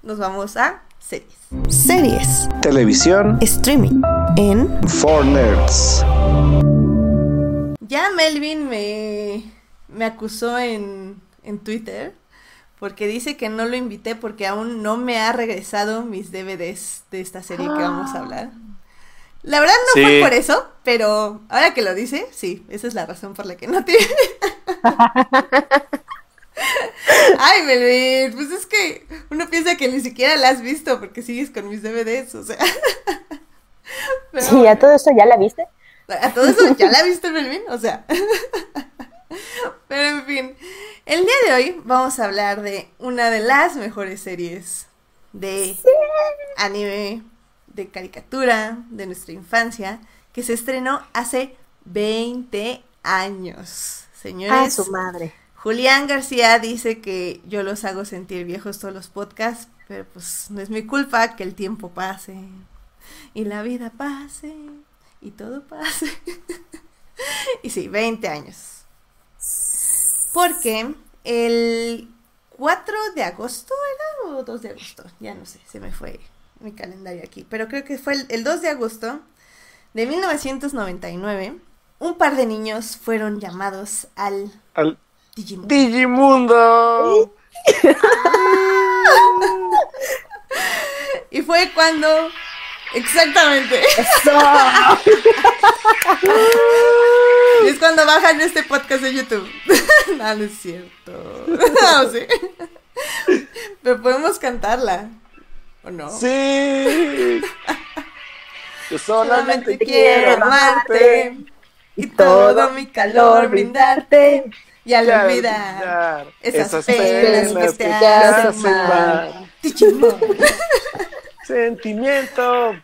nos vamos a series. Series. Televisión Streaming en... for nerds. Ya Melvin me, me acusó en, en Twitter porque dice que no lo invité porque aún no me ha regresado mis DVDs de esta serie que vamos a hablar. La verdad no fue por eso, pero ahora que lo dice, sí, esa es la razón por la que no te... Ay, Melvin, pues es que uno piensa que ni siquiera la has visto porque sigues con mis DVDs, o sea... Pero sí, a todo esto ya la viste. a todo eso ya la viste, Melvin, o sea. Pero en fin, el día de hoy vamos a hablar de una de las mejores series de anime, de caricatura, de nuestra infancia, que se estrenó hace 20 años. A Señores, su madre. Julián García dice que yo los hago sentir viejos todos los podcasts, pero pues no es mi culpa que el tiempo pase y la vida pase y todo pase. y sí, 20 años. Porque el 4 de agosto era o 2 de agosto, ya no sé, se me fue mi calendario aquí, pero creo que fue el, el 2 de agosto de 1999, un par de niños fueron llamados Al Digimon. Digimundo. Y fue cuando. Exactamente. Es cuando bajan este podcast de YouTube. no, no es cierto. No, sí. Pero podemos cantarla. ¿O no? Sí. Yo solamente Solamente quiero amarte. Y todo mi calor brindarte. Y al Ya olvidar esas penas penas que te que hacen mal. Sentimiento.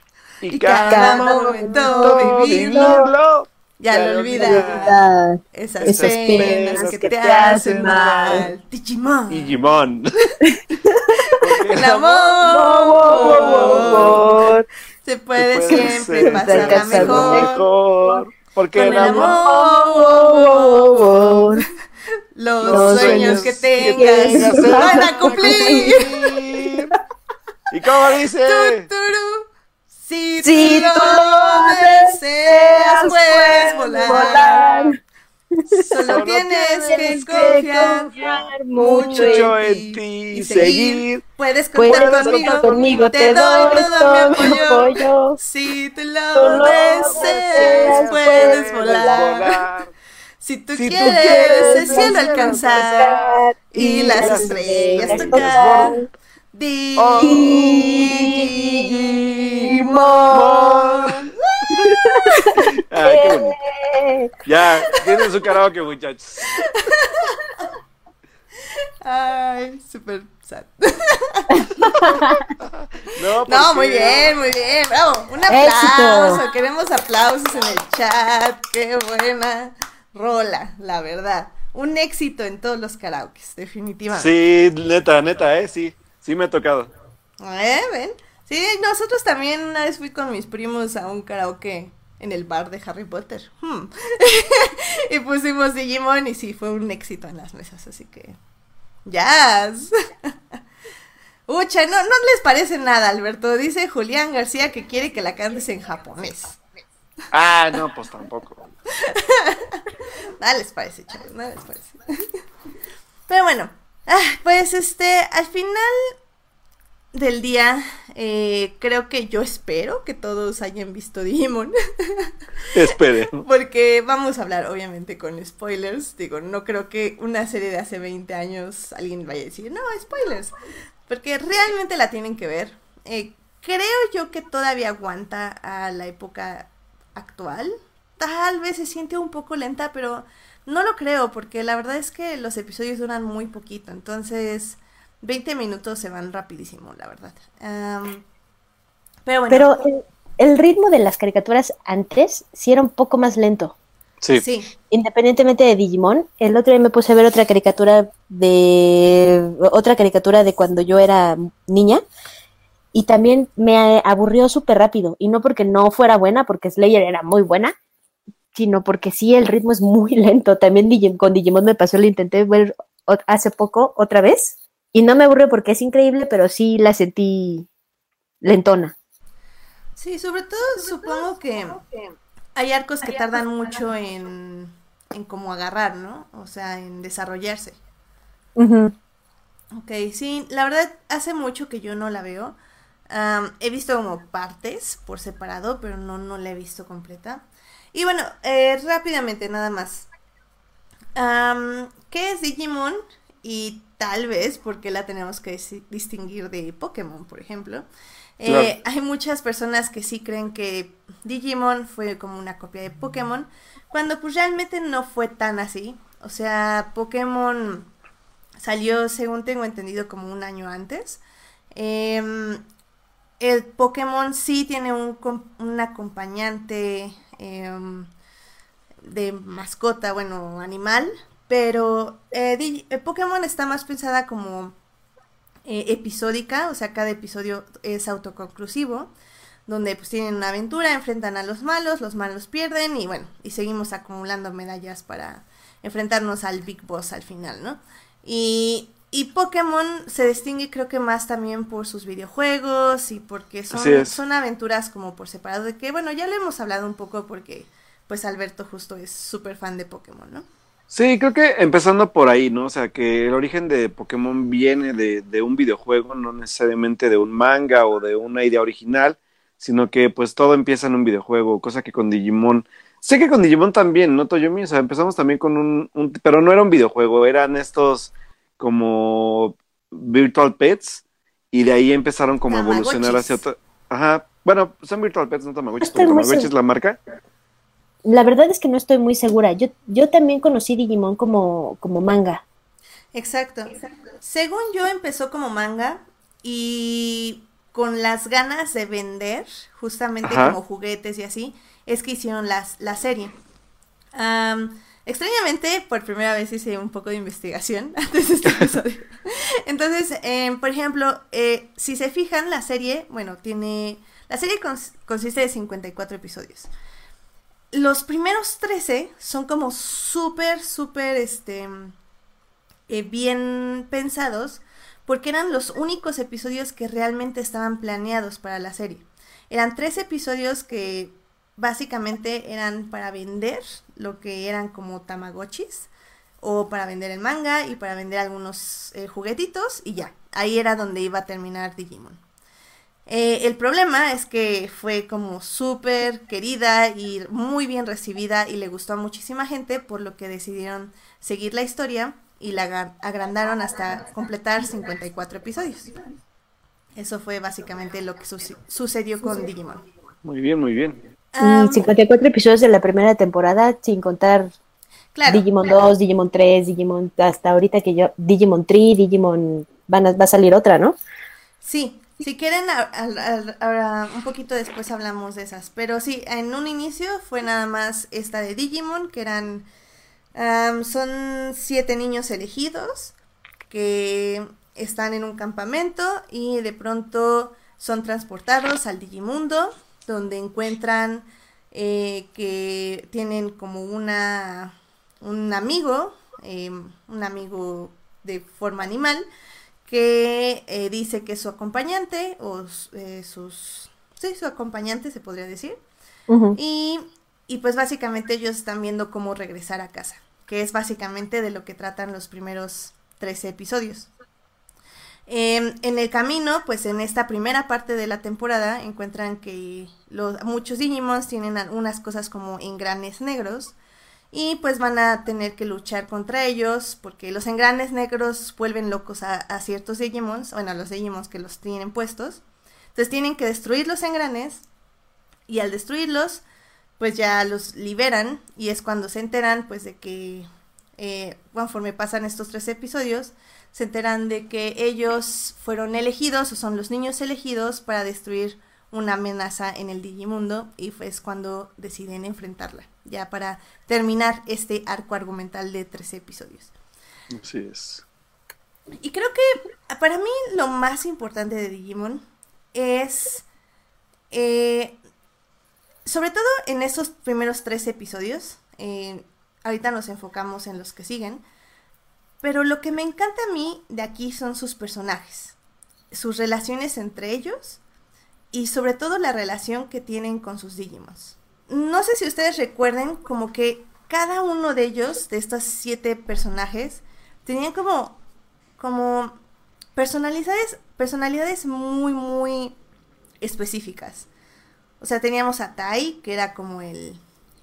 Y, Y cada, cada momento momento vivirlo. Ya olvidar Ah, esas, Esas penas, penas que, que te, hacen mal. Digimon. Digimon. El amor se puede siempre pasar mejor. mejor. Porque el amor. Los, Los sueños sueños que tengas se van a cumplir. ¿Y cómo dice? Tuturu. Si, Si tú tú lo deseas, puedes volar. volar. Solo Solo tienes que Tienes que confiar confiar mucho en ti y seguir. Puedes contar conmigo. conmigo, te doy todo mi apoyo. Si tú Tú lo deseas, deseas, puedes puedes volar. Si tú Si tú quieres quieres el cielo el cielo alcanzar y y las las estrellas tocar. Digimon. Ay, qué bonito. Eh, Ya, tienen su karaoke, muchachos. Ay, súper sad. No, No, ¿por muy bien, muy bien, bravo. Un Éxito. aplauso, queremos aplausos en el chat. Qué buena rola, la verdad. Un éxito en todos los karaokes, definitivamente. Sí, neta, neta, eh, sí. Sí me ha tocado. ¿Eh? ¿Ven? Sí, nosotros también una vez fui con mis primos a un karaoke en el bar de Harry Potter. Hmm. y pusimos Digimon y sí, fue un éxito en las mesas, así que... ¡Jazz! Ucha, no, no les parece nada, Alberto. Dice Julián García que quiere que la cantes en japonés. Ah, no, pues tampoco. Nada les parece, chavos, nada les parece. Pero bueno, ah, pues este, al final del día, eh, creo que yo espero que todos hayan visto Digimon. Espere. Porque vamos a hablar, obviamente, con spoilers. Digo, no creo que una serie de hace 20 años alguien vaya a decir, no, spoilers. Porque realmente la tienen que ver. Eh, creo yo que todavía aguanta a la época actual. Tal vez se siente un poco lenta, pero no lo creo, porque la verdad es que los episodios duran muy poquito. Entonces, 20 minutos se van rapidísimo, la verdad. Pero bueno. Pero el, el ritmo de las caricaturas antes sí era un poco más lento. Sí. sí. Independientemente de Digimon, el otro día me puse a ver otra caricatura de otra caricatura de cuando yo era niña y también me aburrió súper rápido y no porque no fuera buena, porque Slayer era muy buena, sino porque sí el ritmo es muy lento. También con Digimon me pasó, lo intenté ver o- hace poco otra vez y no me aburrió porque es increíble, pero sí la sentí lentona. Sí, sobre todo supongo que hay arcos que tardan mucho en, en como agarrar, ¿no? O sea, en desarrollarse. Ujú. Ok, sí, la verdad hace mucho que yo no la veo. He visto como partes por separado, pero no, no la he visto completa. Y bueno, eh, rápidamente nada más. ¿Qué es Digimon? Y tal vez porque la tenemos que dis- distinguir de Pokémon, por ejemplo. Eh, hay muchas personas que sí creen que Digimon fue como una copia de Pokémon, cuando pues realmente no fue tan así. O sea, Pokémon salió, según tengo entendido, como un año antes. Em, el Pokémon sí tiene un, com- un acompañante em, de mascota, bueno, animal, pero eh, Pokémon está más pensada como eh, episódica, o sea, cada episodio es autoconclusivo, donde pues tienen una aventura, enfrentan a los malos, los malos pierden y bueno, y seguimos acumulando medallas para enfrentarnos al Big Boss al final, ¿no? Y, y Pokémon se distingue creo que más también por sus videojuegos y porque son, son aventuras como por separado, de que bueno, ya lo hemos hablado un poco porque pues Alberto justo es súper fan de Pokémon, ¿no? Sí, creo que empezando por ahí, ¿no? O sea, que el origen de Pokémon viene de, de un videojuego, no necesariamente de un manga o de una idea original, sino que pues todo empieza en un videojuego, cosa que con Digimon, sé que con Digimon también, ¿no, Toyomi? O sea, empezamos también con un, un- pero no era un videojuego, eran estos como Virtual Pets, y de ahí empezaron como a evolucionar hacia otra... Ajá, bueno, son Virtual Pets, no Tamagotchis, Tamagotchi es la marca. La verdad es que no estoy muy segura. Yo, yo también conocí Digimon como, como manga. Exacto. Según yo empezó como manga y con las ganas de vender, justamente Ajá. como juguetes y así, es que hicieron las, la serie. Am, extrañamente, por primera vez hice un poco de investigación antes de este episodio. Entonces, em, por ejemplo, eh, si se fijan, la serie, bueno, tiene... La serie cons- consiste de 54 episodios. Los primeros 13 son como súper, súper, este eh, bien pensados porque eran los únicos episodios que realmente estaban planeados para la serie. Eran tres episodios que básicamente eran para vender lo que eran como tamagotchis o para vender el manga y para vender algunos eh, juguetitos y ya, ahí era donde iba a terminar Digimon. Eh, el problema es que fue como súper querida y muy bien recibida y le gustó a muchísima gente, por lo que decidieron seguir la historia y la agrandaron hasta completar 54 episodios. Eso fue básicamente lo que sucedió con Digimon. Muy bien, muy bien. Y 54 episodios de la primera temporada, sin contar Digimon 2, Digimon 3, Digimon, hasta ahorita que yo, Digimon 3, Digimon, van va a salir otra, ¿no? Sí, si quieren, ahora un poquito después hablamos de esas. Pero sí, en un inicio fue nada más esta de Digimon, que eran, son siete niños elegidos que están en un campamento y de pronto son transportados al Digimundo, donde encuentran eh, que tienen como una un amigo, em, un amigo de forma animal, que eh, dice que es su acompañante, o eh, sus, sí, su acompañante se podría decir, y, y pues básicamente ellos están viendo cómo regresar a casa, que es básicamente de lo que tratan los primeros 13 episodios. Em, en el camino, pues en esta primera parte de la temporada encuentran que los, muchos Digimons tienen unas cosas como engranes negros y pues van a tener que luchar contra ellos porque los engranes negros vuelven locos a, ciertos Digimons, bueno, a los Digimons que los tienen puestos. Entonces tienen que destruir los engranes y al destruirlos pues ya los liberan y es cuando se enteran pues de que eh, conforme pasan estos tres episodios se enteran de que ellos fueron elegidos o son los niños elegidos para destruir una amenaza en el Digimundo y es cuando deciden enfrentarla, ya para terminar este arco argumental de tres episodios. Así es. Y creo que para mí lo más importante de Digimon es, eh, sobre todo en esos primeros tres episodios, eh, ahorita nos enfocamos en los que siguen, pero lo que me encanta a mí de aquí son sus personajes, sus relaciones entre ellos y sobre todo la relación que tienen con sus Digimons. No sé si ustedes recuerden como que cada uno de ellos, de estos siete personajes, tenían como, como personalidades, personalidades muy, muy específicas. O sea, teníamos a Tai, que era como el,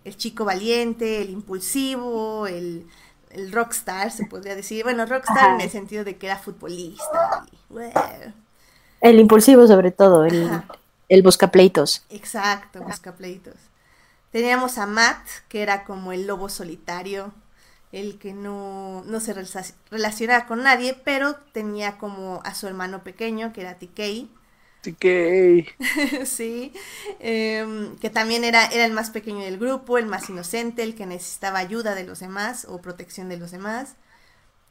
el chico valiente, el impulsivo, el, el rockstar, se podría decir. Bueno, rockstar en el sentido de que era futbolista. El impulsivo sobre todo, el, el buscapleitos. Exacto, buscapleitos. Teníamos a Matt, que era como el lobo solitario, el que no, no se relacionaba con nadie, pero tenía como a su hermano pequeño, que era TK. TK. sí, em, que también era, era el más pequeño del grupo, el más inocente, el que necesitaba ayuda de los demás o protección de los demás.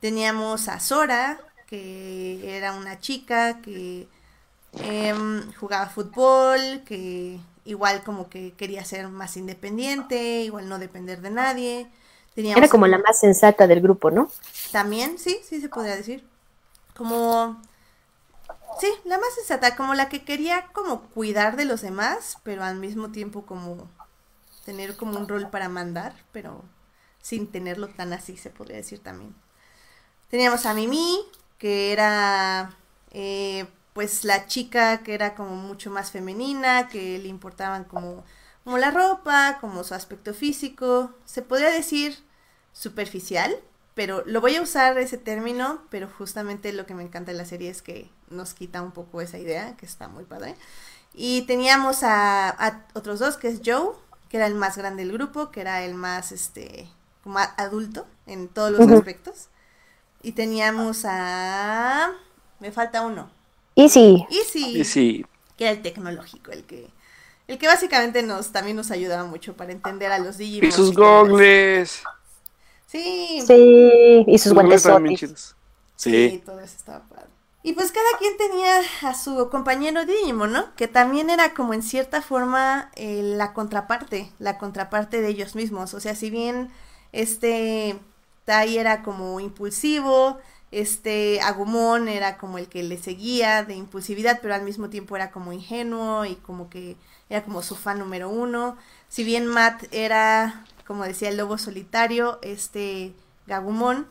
Teníamos a Sora, que era una chica que Em, jugaba fútbol, que igual como que quería ser más independiente, igual no depender de nadie. Era como la más sensata del grupo, ¿no? También, sí, sí se podría decir. Como... Sí, la más sensata, como la que quería como cuidar de los demás, pero al mismo tiempo como tener como un rol para mandar, pero sin tenerlo tan así, se podría decir también. Teníamos a Mimi, que era eh, pues la chica que era como mucho más femenina, que le importaban como, como la ropa, como su aspecto físico, se podría decir superficial, pero lo voy a usar ese término, pero justamente lo que me encanta de la serie es que nos quita un poco esa idea, que está muy padre. Y teníamos a, otros dos, que es Joe, que era el más grande del grupo, que era el más, este, como adulto en todos los aspectos. Y teníamos a... Me falta uno. Easy. Easy. Easy. Que era el tecnológico, el que, el que básicamente nos también nos ayudaba mucho para entender a los Digimon. Y sus gogles. Sí. Sí, y sus guantes sí. sí, todo eso estaba. Y pues cada quien tenía a su compañero Digimon, ¿no? Que también era como en cierta forma eh, la contraparte, la contraparte de ellos mismos. O sea, si bien este Tai era como impulsivo, Este Agumon era como el que le seguía de impulsividad, pero al mismo tiempo era como ingenuo y como que era como su fan número uno. Si bien Matt era, como decía, el lobo solitario, este Gagumon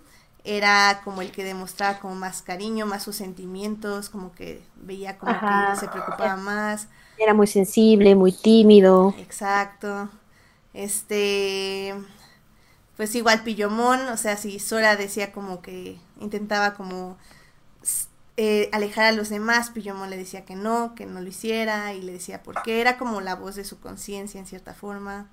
era como el que demostraba como más cariño, más sus sentimientos, como que veía como que se preocupaba más. Era muy sensible, muy tímido. Exacto. Este, pues igual Pillomón, o sea, si Sora decía como que intentaba como eh, alejar a los demás, Pillomón le decía que no, que no lo hiciera y le decía por qué, era como la voz de su conciencia en cierta forma.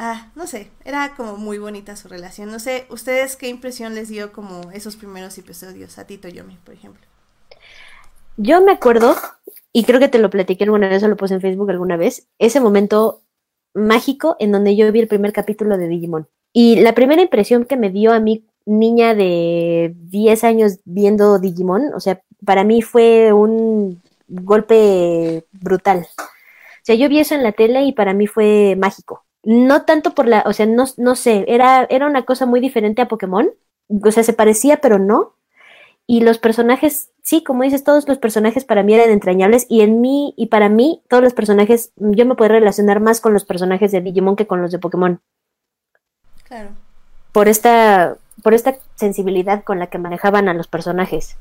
Ah, no sé, era como muy bonita su relación. No sé, ¿ustedes qué impresión les dio como esos primeros episodios a Tito Yomi, por ejemplo? Yo me acuerdo, y creo que te lo platiqué alguna vez lo puse en Facebook alguna vez, ese momento mágico en donde yo vi el primer capítulo de Digimon. Y la primera impresión que me dio a mí, niña de 10 años viendo Digimon, o sea, para mí fue un golpe brutal. O sea, yo vi eso en la tele y para mí fue mágico. No tanto por la, o sea, no, no sé, era, era una cosa muy diferente a Pokémon. O sea, se parecía, pero no. Y los personajes, sí, como dices, todos los personajes para mí eran entrañables y en mí y para mí todos los personajes, yo me puedo relacionar más con los personajes de Digimon que con los de Pokémon. Claro. Por esta, por esta sensibilidad con la que manejaban a los personajes.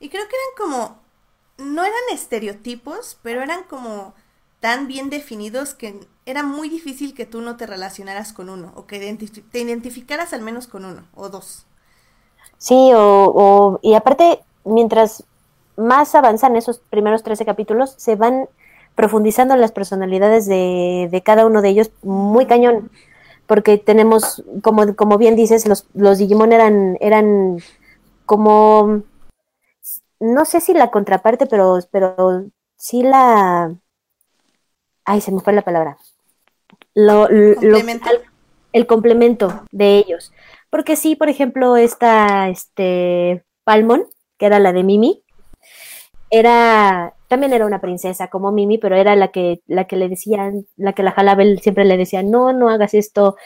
Y creo que eran como, no eran estereotipos, pero eran como tan bien definidos que era muy difícil que tú no te relacionaras con uno o que te identificaras al menos con uno o dos. Sí, o, y aparte, mientras más avanzan esos primeros 13 capítulos, se van profundizando las personalidades de, de cada uno de ellos muy cañón. Porque tenemos, como, como bien dices, los, los Digimon eran, eran como, no sé si la contraparte, pero, pero sí la... Ay, se me fue la palabra. Lo, el complemento de ellos. Porque sí, por ejemplo, esta, este, Palmon, que era la de Mimi, era, también era una princesa como Mimi, pero era la que, la que le decían, la que la jalaba, él siempre le decía, no, no hagas esto,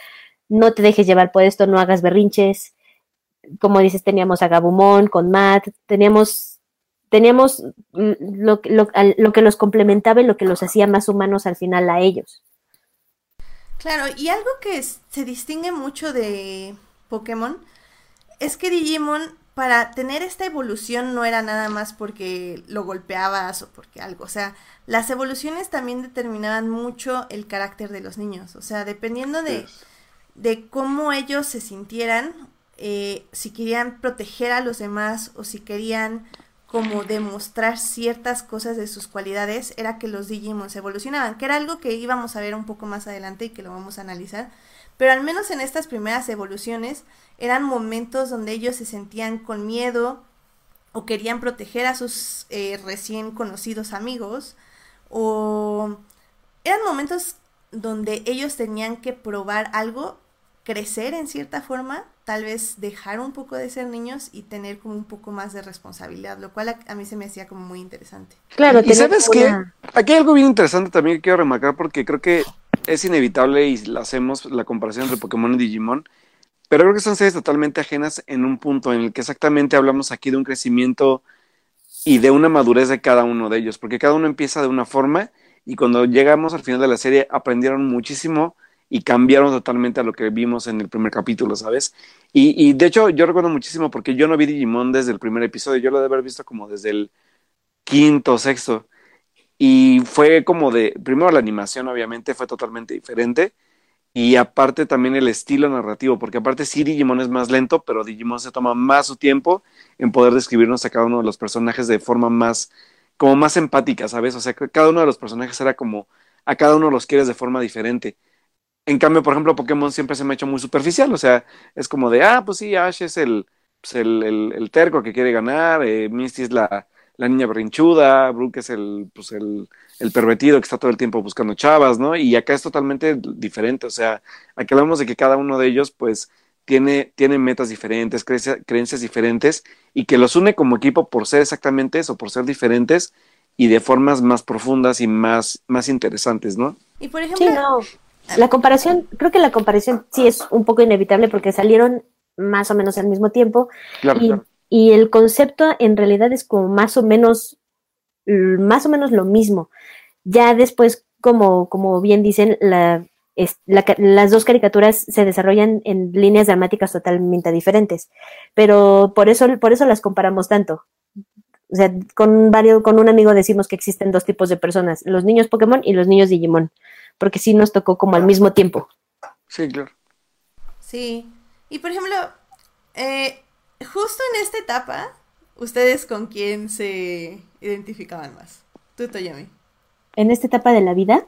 no te dejes llevar por esto, no hagas berrinches. Como dices, teníamos a Gabumon con Matt, teníamos, teníamos lo, lo, lo que los complementaba y lo que los hacía más humanos al final a ellos. Claro, y algo que se distingue mucho de Pokémon, es que Digimon para tener esta evolución no era nada más porque lo golpeabas o porque algo, o sea, las evoluciones también determinaban mucho el carácter de los niños, o sea, dependiendo de, de cómo ellos se sintieran, eh, si querían proteger a los demás o si querían como demostrar ciertas cosas de sus cualidades, era que los Digimon evolucionaban, que era algo que íbamos a ver un poco más adelante y que lo vamos a analizar, pero al menos en estas primeras evoluciones eran momentos donde ellos se sentían con miedo o querían proteger a sus eh, recién conocidos amigos o eran momentos donde ellos tenían que probar algo, crecer en cierta forma, tal vez dejar un poco de ser niños y tener como un poco más de responsabilidad, lo cual a, mí se me hacía como muy interesante. Claro, y sabes qué, aquí hay algo bien interesante también que quiero remarcar porque creo que es inevitable y hacemos la comparación entre Pokémon y Digimon, pero creo que son series totalmente ajenas en un punto en el que exactamente hablamos aquí de un crecimiento y de una madurez de cada uno de ellos, porque cada uno empieza de una forma y cuando llegamos al final de la serie aprendieron muchísimo y cambiaron totalmente a lo que vimos en el primer capítulo, ¿sabes? Y, y de hecho yo recuerdo muchísimo porque yo no vi Digimon desde el primer episodio, yo lo debo haber visto como desde el quinto sexto. Y fue como de, primero la animación obviamente fue totalmente diferente y aparte también el estilo narrativo, porque aparte sí Digimon es más lento, pero Digimon se toma más su tiempo en poder describirnos a cada uno de los personajes de forma más, como más empática, ¿sabes? O sea, cada uno de los personajes era como, a cada uno los quieres de forma diferente. En cambio, por ejemplo, Pokémon siempre se me ha hecho muy superficial, o sea, es como de, ah, pues sí, Ash es el, pues el, el, terco que quiere ganar, eh, Misty es la, la niña berrinchuda, Brooke es el, pues el, el, pervertido que está todo el tiempo buscando chavas, ¿no? Y acá es totalmente diferente, o sea, aquí hablamos de que cada uno de ellos, pues, tiene, tiene metas diferentes, creencias diferentes, y que los une como equipo por ser exactamente eso, por ser diferentes y de formas más profundas y más, más interesantes, ¿no? Y por ejemplo... la comparación, creo que la comparación sí es un poco inevitable porque salieron más o menos al mismo tiempo. Claro, y, claro. y el concepto en realidad es como más o menos, más o menos lo mismo. Ya después, como, como bien dicen, la, es- la las dos caricaturas se desarrollan en líneas dramáticas totalmente diferentes. Pero por eso, por eso las comparamos tanto. O sea, con varios, con un amigo decimos que existen dos tipos de personas, los niños Pokémon y los niños Digimon, porque sí nos tocó como al mismo tiempo. Sí, claro. Sí. Y por ejemplo, eh, justo en esta etapa, ¿ustedes con quién se identificaban más? Tú, Toyomi. En esta etapa de la vida,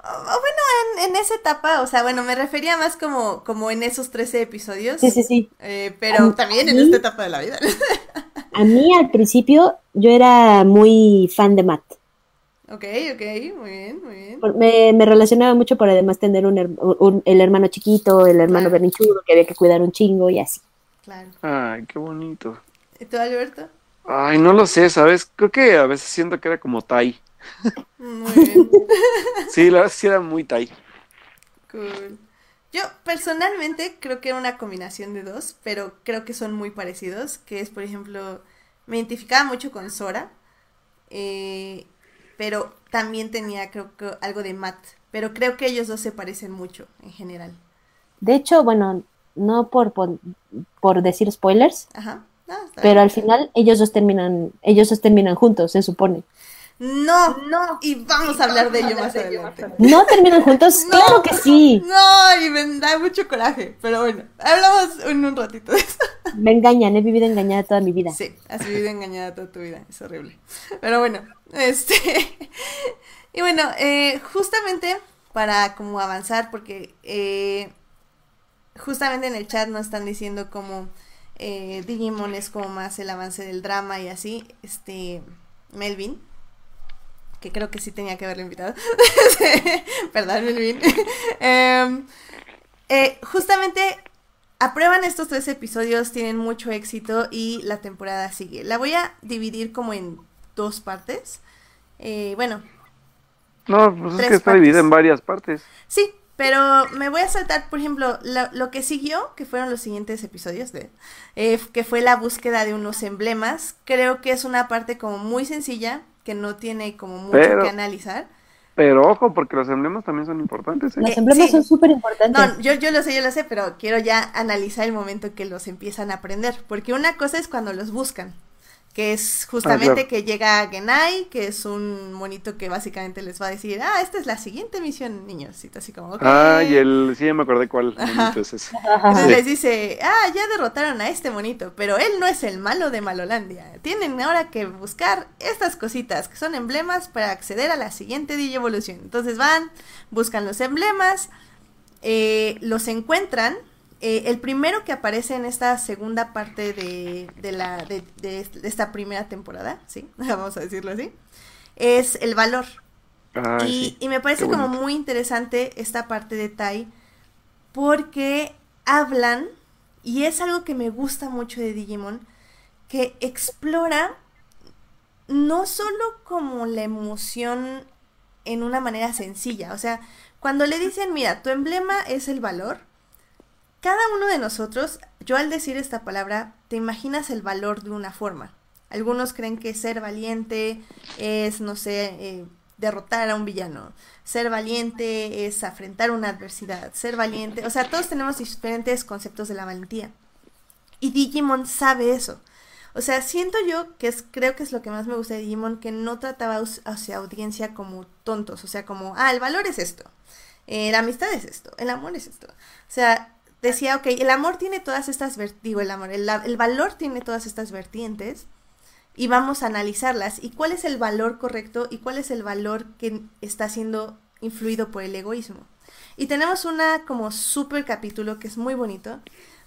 O- o bueno, en, en esa etapa, o sea, bueno, me refería más como, como en esos 13 episodios. sí, sí, sí. eh, pero A también en mí- esta etapa de la vida. A mí al principio yo era muy fan de Matt. Ok, ok, muy bien, muy bien. Me, me relacionaba mucho por además tener un, un- el hermano chiquito, el hermano Claro. berrinchudo, que había que cuidar un chingo y así. Claro. Ay, qué bonito. ¿Y tú, Alberto? Ay, no lo sé, ¿sabes? Creo que a veces siento que era como Tai. Muy bien. Sí, la verdad sí era muy Tai. Cool. Yo personalmente creo que era una combinación de dos, pero creo que son muy parecidos, que es, por ejemplo, me identificaba mucho con Sora, eh, pero también tenía, creo que, algo de Matt, pero creo que ellos dos se parecen mucho en general. De hecho, bueno, no por, por, por decir spoilers, Ajá. No, está pero bien. al final ellos dos terminan, ellos dos terminan juntos, se supone. No, no, y vamos a hablar de ello más adelante. ¿No terminan juntos? No. Claro que sí. No, y me da mucho coraje, pero bueno, hablamos en un ratito de eso. Me engañan, he vivido engañada toda mi vida. Sí, has vivido engañada toda tu vida, es horrible. Pero bueno, este... Y bueno, eh, justamente para como avanzar, porque eh, justamente en el chat nos están diciendo como eh, Digimon es como más el avance del drama y así, este, Melvin, que creo que sí tenía que haberlo invitado. Perdón, Melvin. Em, eh, justamente aprueban estos tres episodios, tienen mucho éxito y la temporada sigue. La voy a dividir como en dos partes. Eh, bueno, No, pues es que está partes. dividida en varias partes. sí, pero me voy a saltar, por ejemplo, lo, lo que siguió, que fueron los siguientes episodios de, eh, que fue la búsqueda de unos emblemas. Creo que es una parte como muy sencilla, que no tiene como mucho Pero- que analizar. Pero ojo, porque los emblemas también son importantes. ¿eh? Los emblemas sí. son súper importantes. No, yo, yo lo sé, yo lo sé, pero quiero ya analizar el momento que los empiezan a aprender. Porque una cosa es cuando los buscan, que es justamente Ah, claro. que llega Genai, que es un monito que básicamente les va a decir, ah, esta es la siguiente misión, niños. Y así como, ok. Ah, y el... Sí, ya me acordé cuál monito es ese. Entonces Sí. les dice, ah, ya derrotaron a este monito, pero él no es el malo de Malolandia. Tienen ahora que buscar estas cositas, que son emblemas para acceder a la siguiente Digievolución. Entonces van, buscan los emblemas, eh, los encuentran. Eh, el primero que aparece en esta segunda parte de, de la, de, esta primera temporada, ¿sí? Vamos a decirlo así, es el valor. Ay, Y, sí. y me parece como muy interesante esta parte de Tai porque hablan, y es algo que me gusta mucho de Digimon, que explora no solo como la emoción en una manera sencilla, o sea, cuando le dicen, mira, tu emblema es el valor, cada uno de nosotros, yo al decir esta palabra, te imaginas el valor de una forma. Algunos creen que ser valiente es, no sé, eh, derrotar a un villano. Ser valiente es afrontar una adversidad. Ser valiente, o sea, todos tenemos diferentes conceptos de la valentía. Y Digimon sabe eso. O sea, siento yo que es, creo que es lo que más me gusta de Digimon, que no trataba a su audiencia como tontos. O sea, como, ah, el valor es esto. eh, la amistad es esto. El amor es esto. O sea, decía, ok, el amor tiene todas estas, digo, el amor, el, valor tiene todas estas vertientes y vamos a analizarlas. ¿Y cuál es el valor correcto y cuál es el valor que está siendo influido por el egoísmo? Y tenemos una como super capítulo que es muy bonito,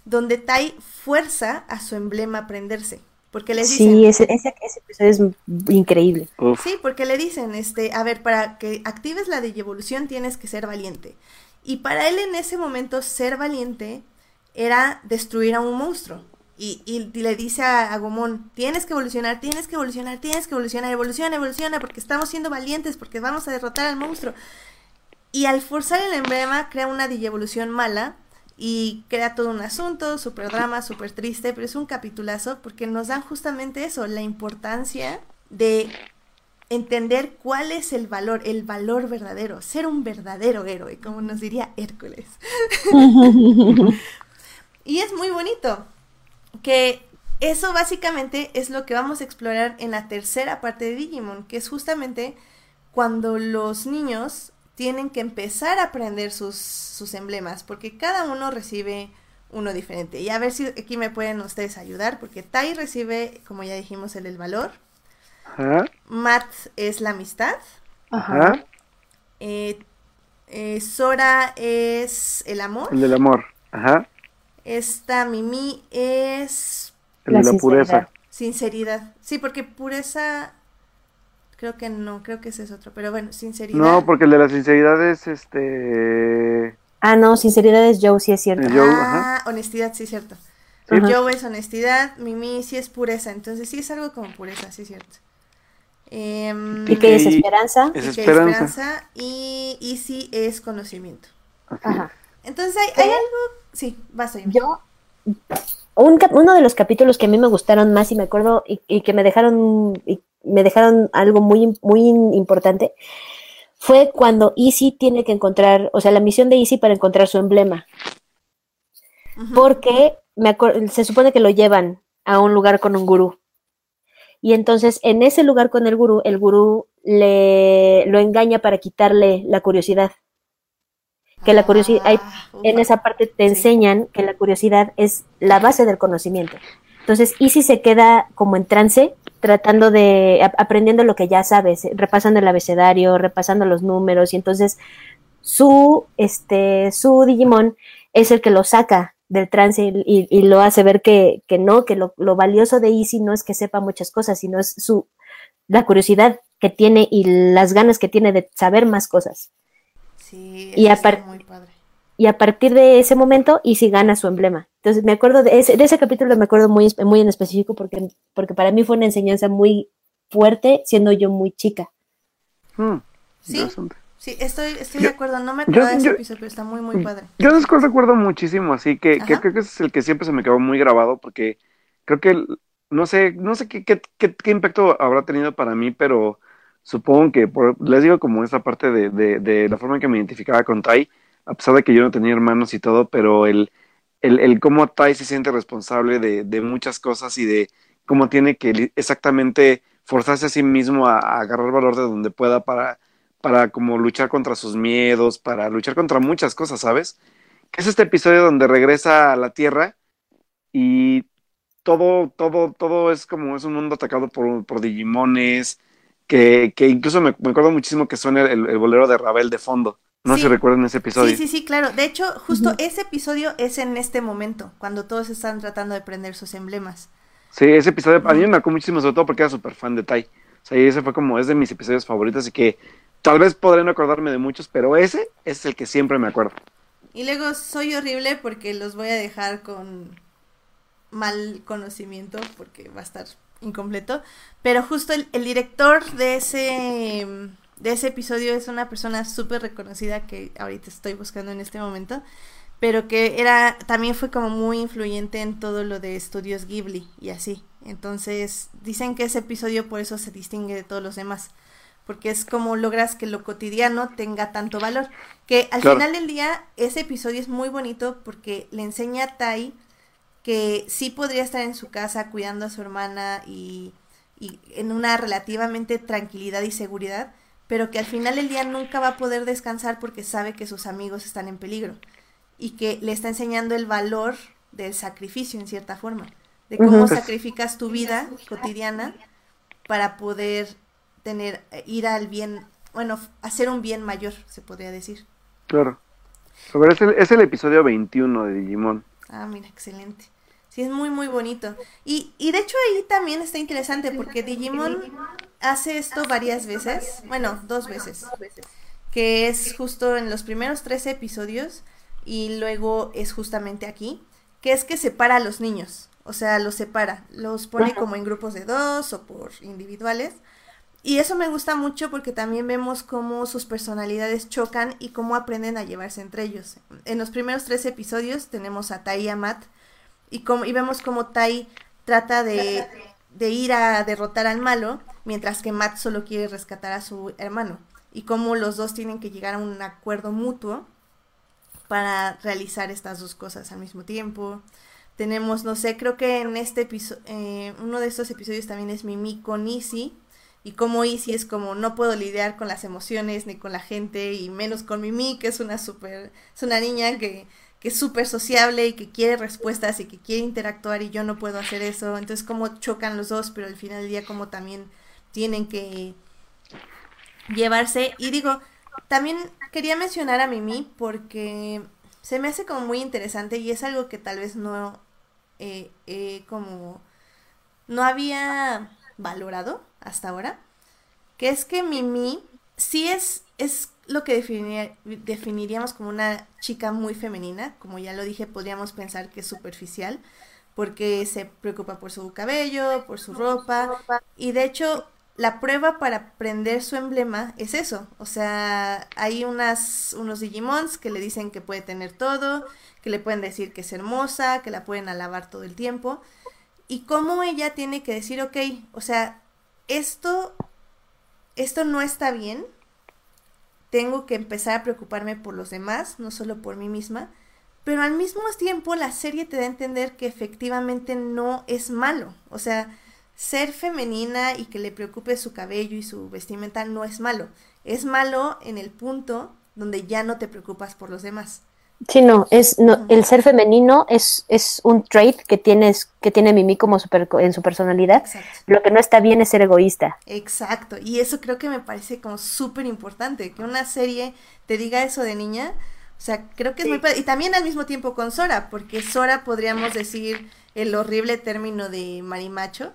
donde Tai fuerza a su emblema a prenderse. Porque les dicen, Sí, ese, ese, ese episodio es increíble. Uf. Sí, porque le dicen, este, a ver, para que actives la evolución tienes que ser valiente. Y para él en ese momento ser valiente era destruir a un monstruo. Y, y le dice a, a Gomón, tienes que evolucionar, tienes que evolucionar, tienes que evolucionar, evoluciona, evoluciona, porque estamos siendo valientes, porque vamos a derrotar al monstruo. Y al forzar el emblema crea una digievolución mala y crea todo un asunto, súper drama, súper triste, pero es un capitulazo porque nos dan justamente eso, la importancia de entender cuál es el valor, el valor verdadero, ser un verdadero héroe, como nos diría Hércules. y es muy bonito, que eso básicamente es lo que vamos a explorar en la tercera parte de Digimon, que es justamente cuando los niños tienen que empezar a aprender sus, sus emblemas, porque cada uno recibe uno diferente. Y a ver si aquí me pueden ustedes ayudar, porque Tai recibe, como ya dijimos, el, el valor. Ajá. Matt es la amistad. Ajá. Eh, eh, Sora es el amor. El del amor. Ajá. Esta Mimi es El La de la pureza. sinceridad. Sí, porque pureza creo que no, creo que ese es otro, pero bueno, sinceridad. No, porque el de la sinceridad es este. Ah, no, sinceridad es Joe, sí es cierto. Joe, ah, ajá. honestidad, sí, cierto. Sí. Ajá. Joe es honestidad, Mimi sí es pureza, entonces sí es algo como pureza, sí, cierto. Em, Y que es Y- esperanza. Es y esperanza. Easy es conocimiento. Ajá. Entonces hay, hay algo, sí, vas a Yo, un cap- uno de los capítulos que a mí me gustaron más y me acuerdo y, y que me dejaron, y me dejaron algo muy, muy importante fue cuando Easy tiene que encontrar, o sea, la misión de Easy para encontrar su emblema. Porque me se supone que lo llevan a un lugar con un gurú. Y entonces en ese lugar con el gurú, el gurú le lo engaña para quitarle la curiosidad. Que la curiosidad, hay- en esa parte te enseñan que la curiosidad es la base del conocimiento. Entonces, Easy se queda como en trance, tratando de, ap- aprendiendo lo que ya sabes, repasando el abecedario, repasando los números, y entonces su, este, su Digimon es el que lo saca del trance y, lo hace ver que, que no, que lo, lo valioso de Easy no es que sepa muchas cosas, sino es su, la curiosidad que tiene y las ganas que tiene de saber más cosas. Sí, Y eso está apar- muy padre. Y a partir de ese momento, Easy gana su emblema. Entonces, me acuerdo de ese, de ese capítulo, me acuerdo muy, muy en específico porque, porque para mí fue una enseñanza muy fuerte, siendo yo muy chica. Hmm, Sí. Sí, estoy, estoy Yo- de acuerdo, no me yo- acuerdo de ese yo- episodio, pero está muy, muy padre. Yo de Skull recuerdo muchísimo, así que, que creo que ese es el que siempre se me quedó muy grabado, porque creo que, el- no sé, no sé qué, qué, qué, qué impacto habrá tenido para mí, pero supongo que, por- les digo como esa parte de, de, de la forma en que me identificaba con Tai, a pesar de que yo no tenía hermanos y todo, pero el, el, el cómo Tai se siente responsable de, de muchas cosas y de cómo tiene que exactamente forzarse a sí mismo a, a agarrar valor de donde pueda para, para como luchar contra sus miedos, para luchar contra muchas cosas, ¿sabes? Que es este episodio donde regresa a la Tierra y todo, todo, todo es como es un mundo atacado por, por Digimones, que, que incluso me, me acuerdo muchísimo que suena el, el bolero de Ravel de fondo. No Sí. si recuerdan ese episodio. Sí, sí, sí, claro. De hecho, justo ese episodio es en este momento, cuando todos están tratando de prender sus emblemas. Sí, ese episodio a mí me marcó muchísimo, sobre todo porque era súper fan de Tai. O sea, y ese fue como, es de mis episodios favoritos, así que tal vez podré no acordarme de muchos, pero ese es el que siempre me acuerdo. Y luego soy horrible porque los voy a dejar con mal conocimiento porque va a estar incompleto. Pero justo el, el director de ese, de ese episodio es una persona súper reconocida que ahorita estoy buscando en este momento. Pero que era, también fue como muy influyente en todo lo de estudios Ghibli y así. Entonces, dicen que ese episodio por eso se distingue de todos los demás. Porque es como logras que lo cotidiano tenga tanto valor. Que al Claro. final del día, ese episodio es muy bonito porque le enseña a Tai que sí podría estar en su casa cuidando a su hermana y, y en una relativamente tranquilidad y seguridad, pero que al final del día nunca va a poder descansar porque sabe que sus amigos están en peligro y que le está enseñando el valor del sacrificio en cierta forma, de cómo sacrificas tu vida cotidiana para poder tener, eh, ir al bien, bueno, hacer un bien mayor, se podría decir. Claro. A ver, es el, es el episodio 21 de Digimon. Ah, mira, excelente. Sí, es muy, muy bonito. Y, y de hecho ahí también está interesante porque Digimon hace esto varias veces, bueno, dos veces, que es justo en los primeros tres episodios y luego es justamente aquí, que es que separa a los niños, o sea, los separa, los pone como en grupos de dos o por individuales y eso me gusta mucho porque también vemos cómo sus personalidades chocan y cómo aprenden a llevarse entre ellos. En los primeros tres episodios tenemos a Tai y a Matt y, como, y vemos cómo Tai trata de, de ir a derrotar al malo, mientras que Matt solo quiere rescatar a su hermano. Y cómo los dos tienen que llegar a un acuerdo mutuo para realizar estas dos cosas al mismo tiempo. Tenemos, no sé, creo que en este episodio, eh, uno de estos episodios también es Mimi con Izzy, y como Izzy es como no puedo lidiar con las emociones ni con la gente y menos con Mimi, que es una super, es una niña que, que es súper sociable y que quiere respuestas y que quiere interactuar y yo no puedo hacer eso. Entonces como chocan los dos, pero al final del día como también tienen que llevarse. Y digo, también quería mencionar a Mimi porque se me hace como muy interesante y es algo que tal vez no eh, como no había valorado hasta ahora, que es que Mimi sí es, es lo que definiríamos como una chica muy femenina, como ya lo dije, podríamos pensar que es superficial, porque se preocupa por su cabello, por su ropa, y de hecho la prueba para prender su emblema es eso, o sea, hay unas, unos Digimons que le dicen que puede tener todo, que le pueden decir que es hermosa, que la pueden alabar todo el tiempo, y cómo ella tiene que decir, ok, o sea, esto, esto no está bien, tengo que empezar a preocuparme por los demás, no solo por mí misma, pero al mismo tiempo la serie te da a entender que efectivamente no es malo, o sea, ser femenina y que le preocupe su cabello y su vestimenta no es malo, es malo en el punto donde ya no te preocupas por los demás. Sí, no, es no, el ser femenino es, es un trait que tienes, que tiene Mimi como super, en su personalidad. Lo que no está bien es ser egoísta. Exacto, y eso creo que me parece como súper importante, que una serie te diga eso de niña. O sea, creo que es muy Y también al mismo tiempo con Sora, porque Sora podríamos decir el horrible término de marimacho,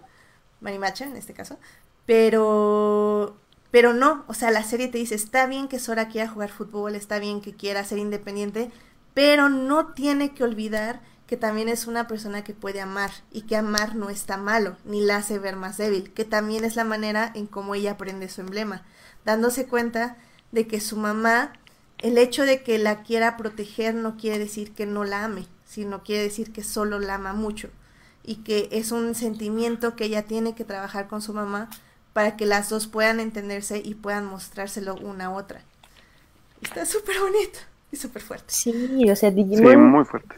marimacha en este caso, pero pero no, o sea, la serie te dice, está bien que Sora quiera jugar fútbol, está bien que quiera ser independiente, pero no tiene que olvidar que también es una persona que puede amar y que amar no está malo, ni la hace ver más débil, que también es la manera en cómo ella aprende su emblema, dándose cuenta de que su mamá, el hecho de que la quiera proteger no quiere decir que no la ame, sino quiere decir que solo la ama mucho y que es un sentimiento que ella tiene que trabajar con su mamá para que las dos puedan entenderse y puedan mostrárselo una a otra. Está súper bonito y súper fuerte. Sí, o sea, Digimon. Sí, muy fuerte.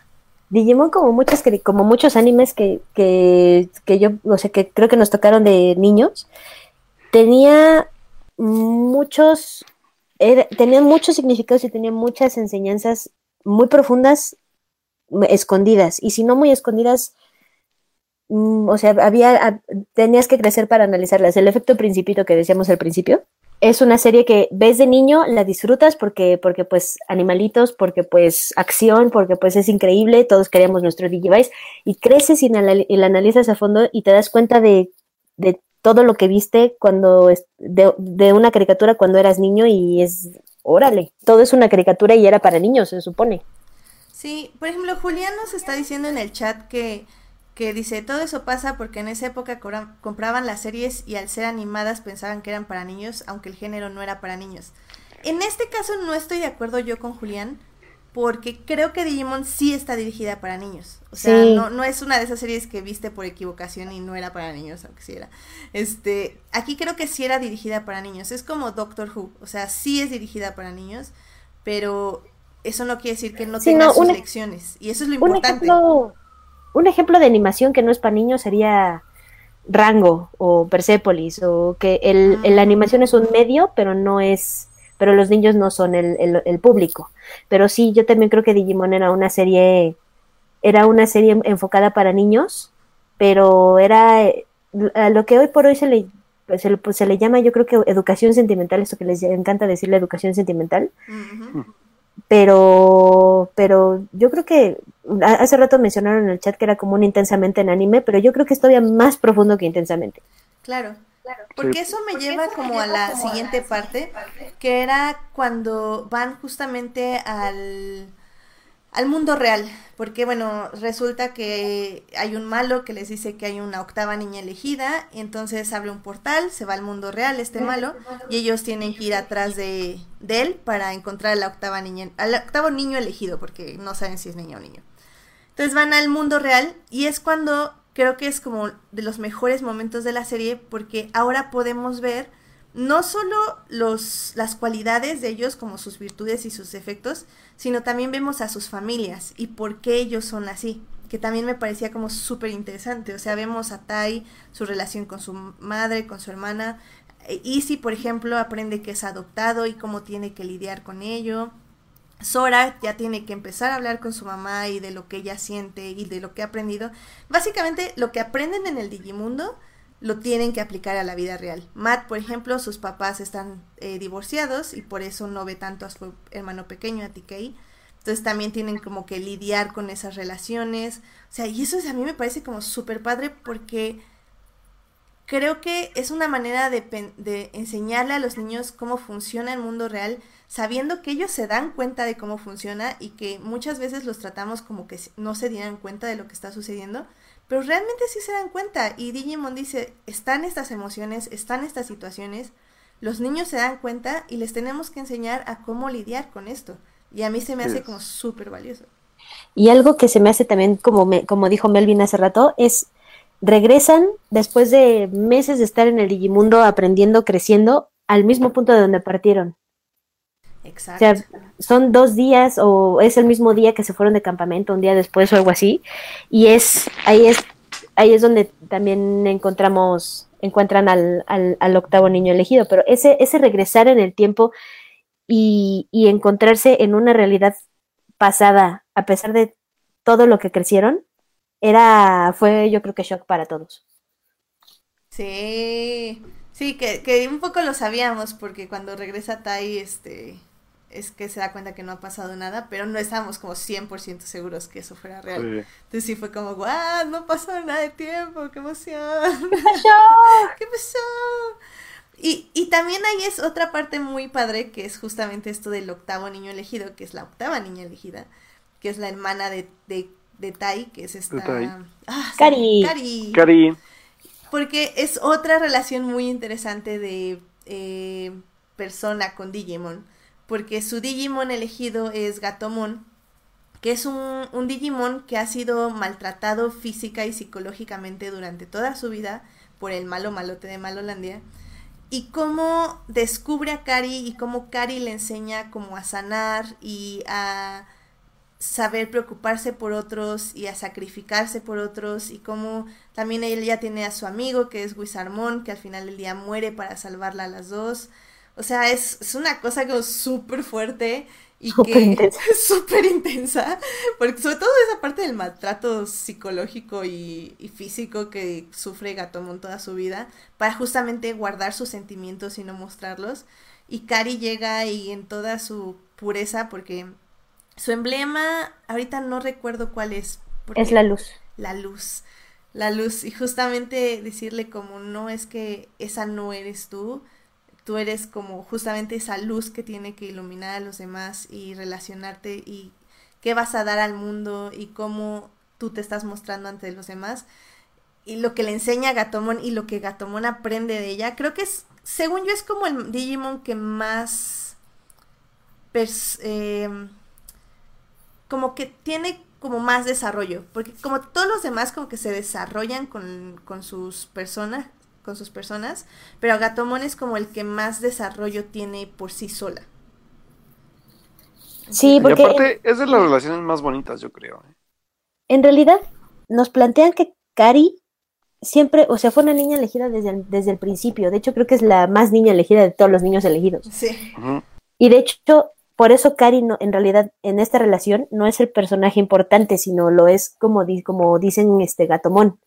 Digimon como muchas como muchos animes que, que, que yo, o sea, que creo que nos tocaron de niños, tenía muchos, tenía muchos significados y tenía muchas enseñanzas muy profundas escondidas, y si no muy escondidas, mm, o sea, había, tenías que crecer para analizarlas. El efecto principito que decíamos al principio, es una serie que ves de niño, la disfrutas porque, porque pues animalitos, porque pues acción, porque pues es increíble, todos queríamos nuestro Digivice, y creces y, la analizas a fondo y te das cuenta de, de todo lo que viste cuando, de, de, una caricatura cuando eras niño y es, órale, todo es una caricatura y era para niños, se supone. Sí, por ejemplo, Julián nos está diciendo en el chat que que dice, todo eso pasa porque en esa época compraban las series y al ser animadas pensaban que eran para niños, aunque el género no era para niños. En este caso no estoy de acuerdo yo con Julián, porque creo que Digimon sí está dirigida para niños. O sea, no, no es una de esas series que viste por equivocación y no era para niños, aunque sí era. Este, aquí creo que sí era dirigida para niños. Es como Doctor Who. O sea, sí es dirigida para niños, pero eso no quiere decir que no tenga sus lecciones. Y eso es lo importante un ejemplo de animación que no es para niños sería Rango o Persepolis, o que el, la animación es un medio, pero no es, pero los niños no son el, el, público. Pero sí, yo también creo que Digimon era una serie, era una serie enfocada para niños, pero era a lo que hoy por hoy se le, se le, pues, se le llama, yo creo que educación sentimental, esto que les encanta decir la educación sentimental pero, pero yo creo que hace rato mencionaron en el chat que era como un intensamente en anime, pero yo creo que es todavía más profundo que intensamente. Claro, claro. Porque eso me lleva como a la siguiente parte, que era cuando van justamente al al mundo real, porque bueno, resulta que hay un malo que les dice que hay una octava niña elegida, y entonces abre un portal, se va al mundo real este malo, y ellos tienen que ir atrás de, de él para encontrar a la octava niña, al octavo niño elegido, porque no saben si es niña o niño. Entonces van al mundo real y es cuando creo que es como de los mejores momentos de la serie porque ahora podemos ver no solo los, las cualidades de ellos como sus virtudes y sus defectos, sino también vemos a sus familias y por qué ellos son así, que también me parecía como súper interesante. O sea, vemos a Tai, su relación con su madre, con su hermana. Easy, por ejemplo, aprende que es adoptado y cómo tiene que lidiar con ello. Sora ya tiene que empezar a hablar con su mamá y de lo que ella siente y de lo que ha aprendido. Básicamente, lo que aprenden en el Digimundo lo tienen que aplicar a la vida real. Matt, por ejemplo, sus papás están eh, divorciados y por eso no ve tanto a su hermano pequeño, a TK. Entonces también tienen como que lidiar con esas relaciones. O sea, y eso a mí me parece como súper padre porque creo que es una manera de, de, enseñarle a los niños cómo funciona el mundo real, sabiendo que ellos se dan cuenta de cómo funciona y que muchas veces los tratamos como que no se dieran cuenta de lo que está sucediendo, pero realmente sí se dan cuenta y Digimon dice, están estas emociones, están estas situaciones, los niños se dan cuenta y les tenemos que enseñar a cómo lidiar con esto. Y a mí se me hace como súper valioso. Y algo que se me hace también, como, me, como dijo Melvin hace rato, es regresan después de meses de estar en el Digimundo aprendiendo, creciendo, al mismo punto de donde partieron. Exacto. O sea, son dos días o es el mismo día que se fueron de campamento, un día después o algo así. Y es ahí es ahí es donde también encontramos encuentran al, al, al octavo niño elegido. Pero ese ese regresar en el tiempo y, y encontrarse en una realidad pasada a pesar de todo lo que crecieron era fue yo creo que shock para todos. Sí, sí, que, que un poco lo sabíamos porque cuando regresa Tai, este, es que se da cuenta que no ha pasado nada, pero no estábamos como 100% seguros que eso fuera real. Sí. Entonces sí fue como, ¡guau! No pasó nada de tiempo, qué emoción. ¿Qué pasó? ¿Qué pasó? Y, y también ahí es otra parte muy padre, que es justamente esto del octavo niño elegido, que es la octava niña elegida, que es la hermana de, de, de Tai, que es esta... De Tai. Ah, sí, Cari. Cari. Cari, Porque es otra relación muy interesante de eh, persona con Digimon. Porque su Digimon elegido es Gatomon, que es un, Digimon que ha sido maltratado física y psicológicamente durante toda su vida por el malo malote de Malolandia. Y cómo descubre a Kari y cómo Kari le enseña como a sanar y a saber preocuparse por otros y a sacrificarse por otros y cómo también ella tiene a su amigo que es Wizarmon que al final del día muere para salvarla a las dos. O sea, es, es una cosa como súper fuerte y Súper que intensa. es súper intensa, porque sobre todo esa parte del maltrato psicológico y, y físico que sufre Gatomon toda su vida, para justamente guardar sus sentimientos y no mostrarlos. Y Kari llega y en toda su pureza, porque su emblema, ahorita no recuerdo cuál es. Es la luz. la luz, la luz y justamente decirle como no es que esa no eres tú, tú eres como justamente esa luz que tiene que iluminar a los demás y relacionarte y qué vas a dar al mundo y cómo tú te estás mostrando ante los demás. Y lo que le enseña a Gatomon y lo que Gatomon aprende de ella, creo que es, según yo es como el Digimon que más eh, como que tiene como más desarrollo, porque como todos los demás como que se desarrollan con, con sus personas, con sus personas, pero Gatomon es como el que más desarrollo tiene por sí sola. Sí, y porque aparte es de las relaciones más bonitas, yo creo. ¿eh? en realidad nos plantean que Cari siempre, o sea, fue una niña elegida desde el, desde el principio. De hecho, creo que es la más niña elegida de todos los niños elegidos. Sí. Y de hecho, por eso Cari no, en realidad en esta relación no es el personaje importante, sino lo es como, di- como dicen este Gatomón.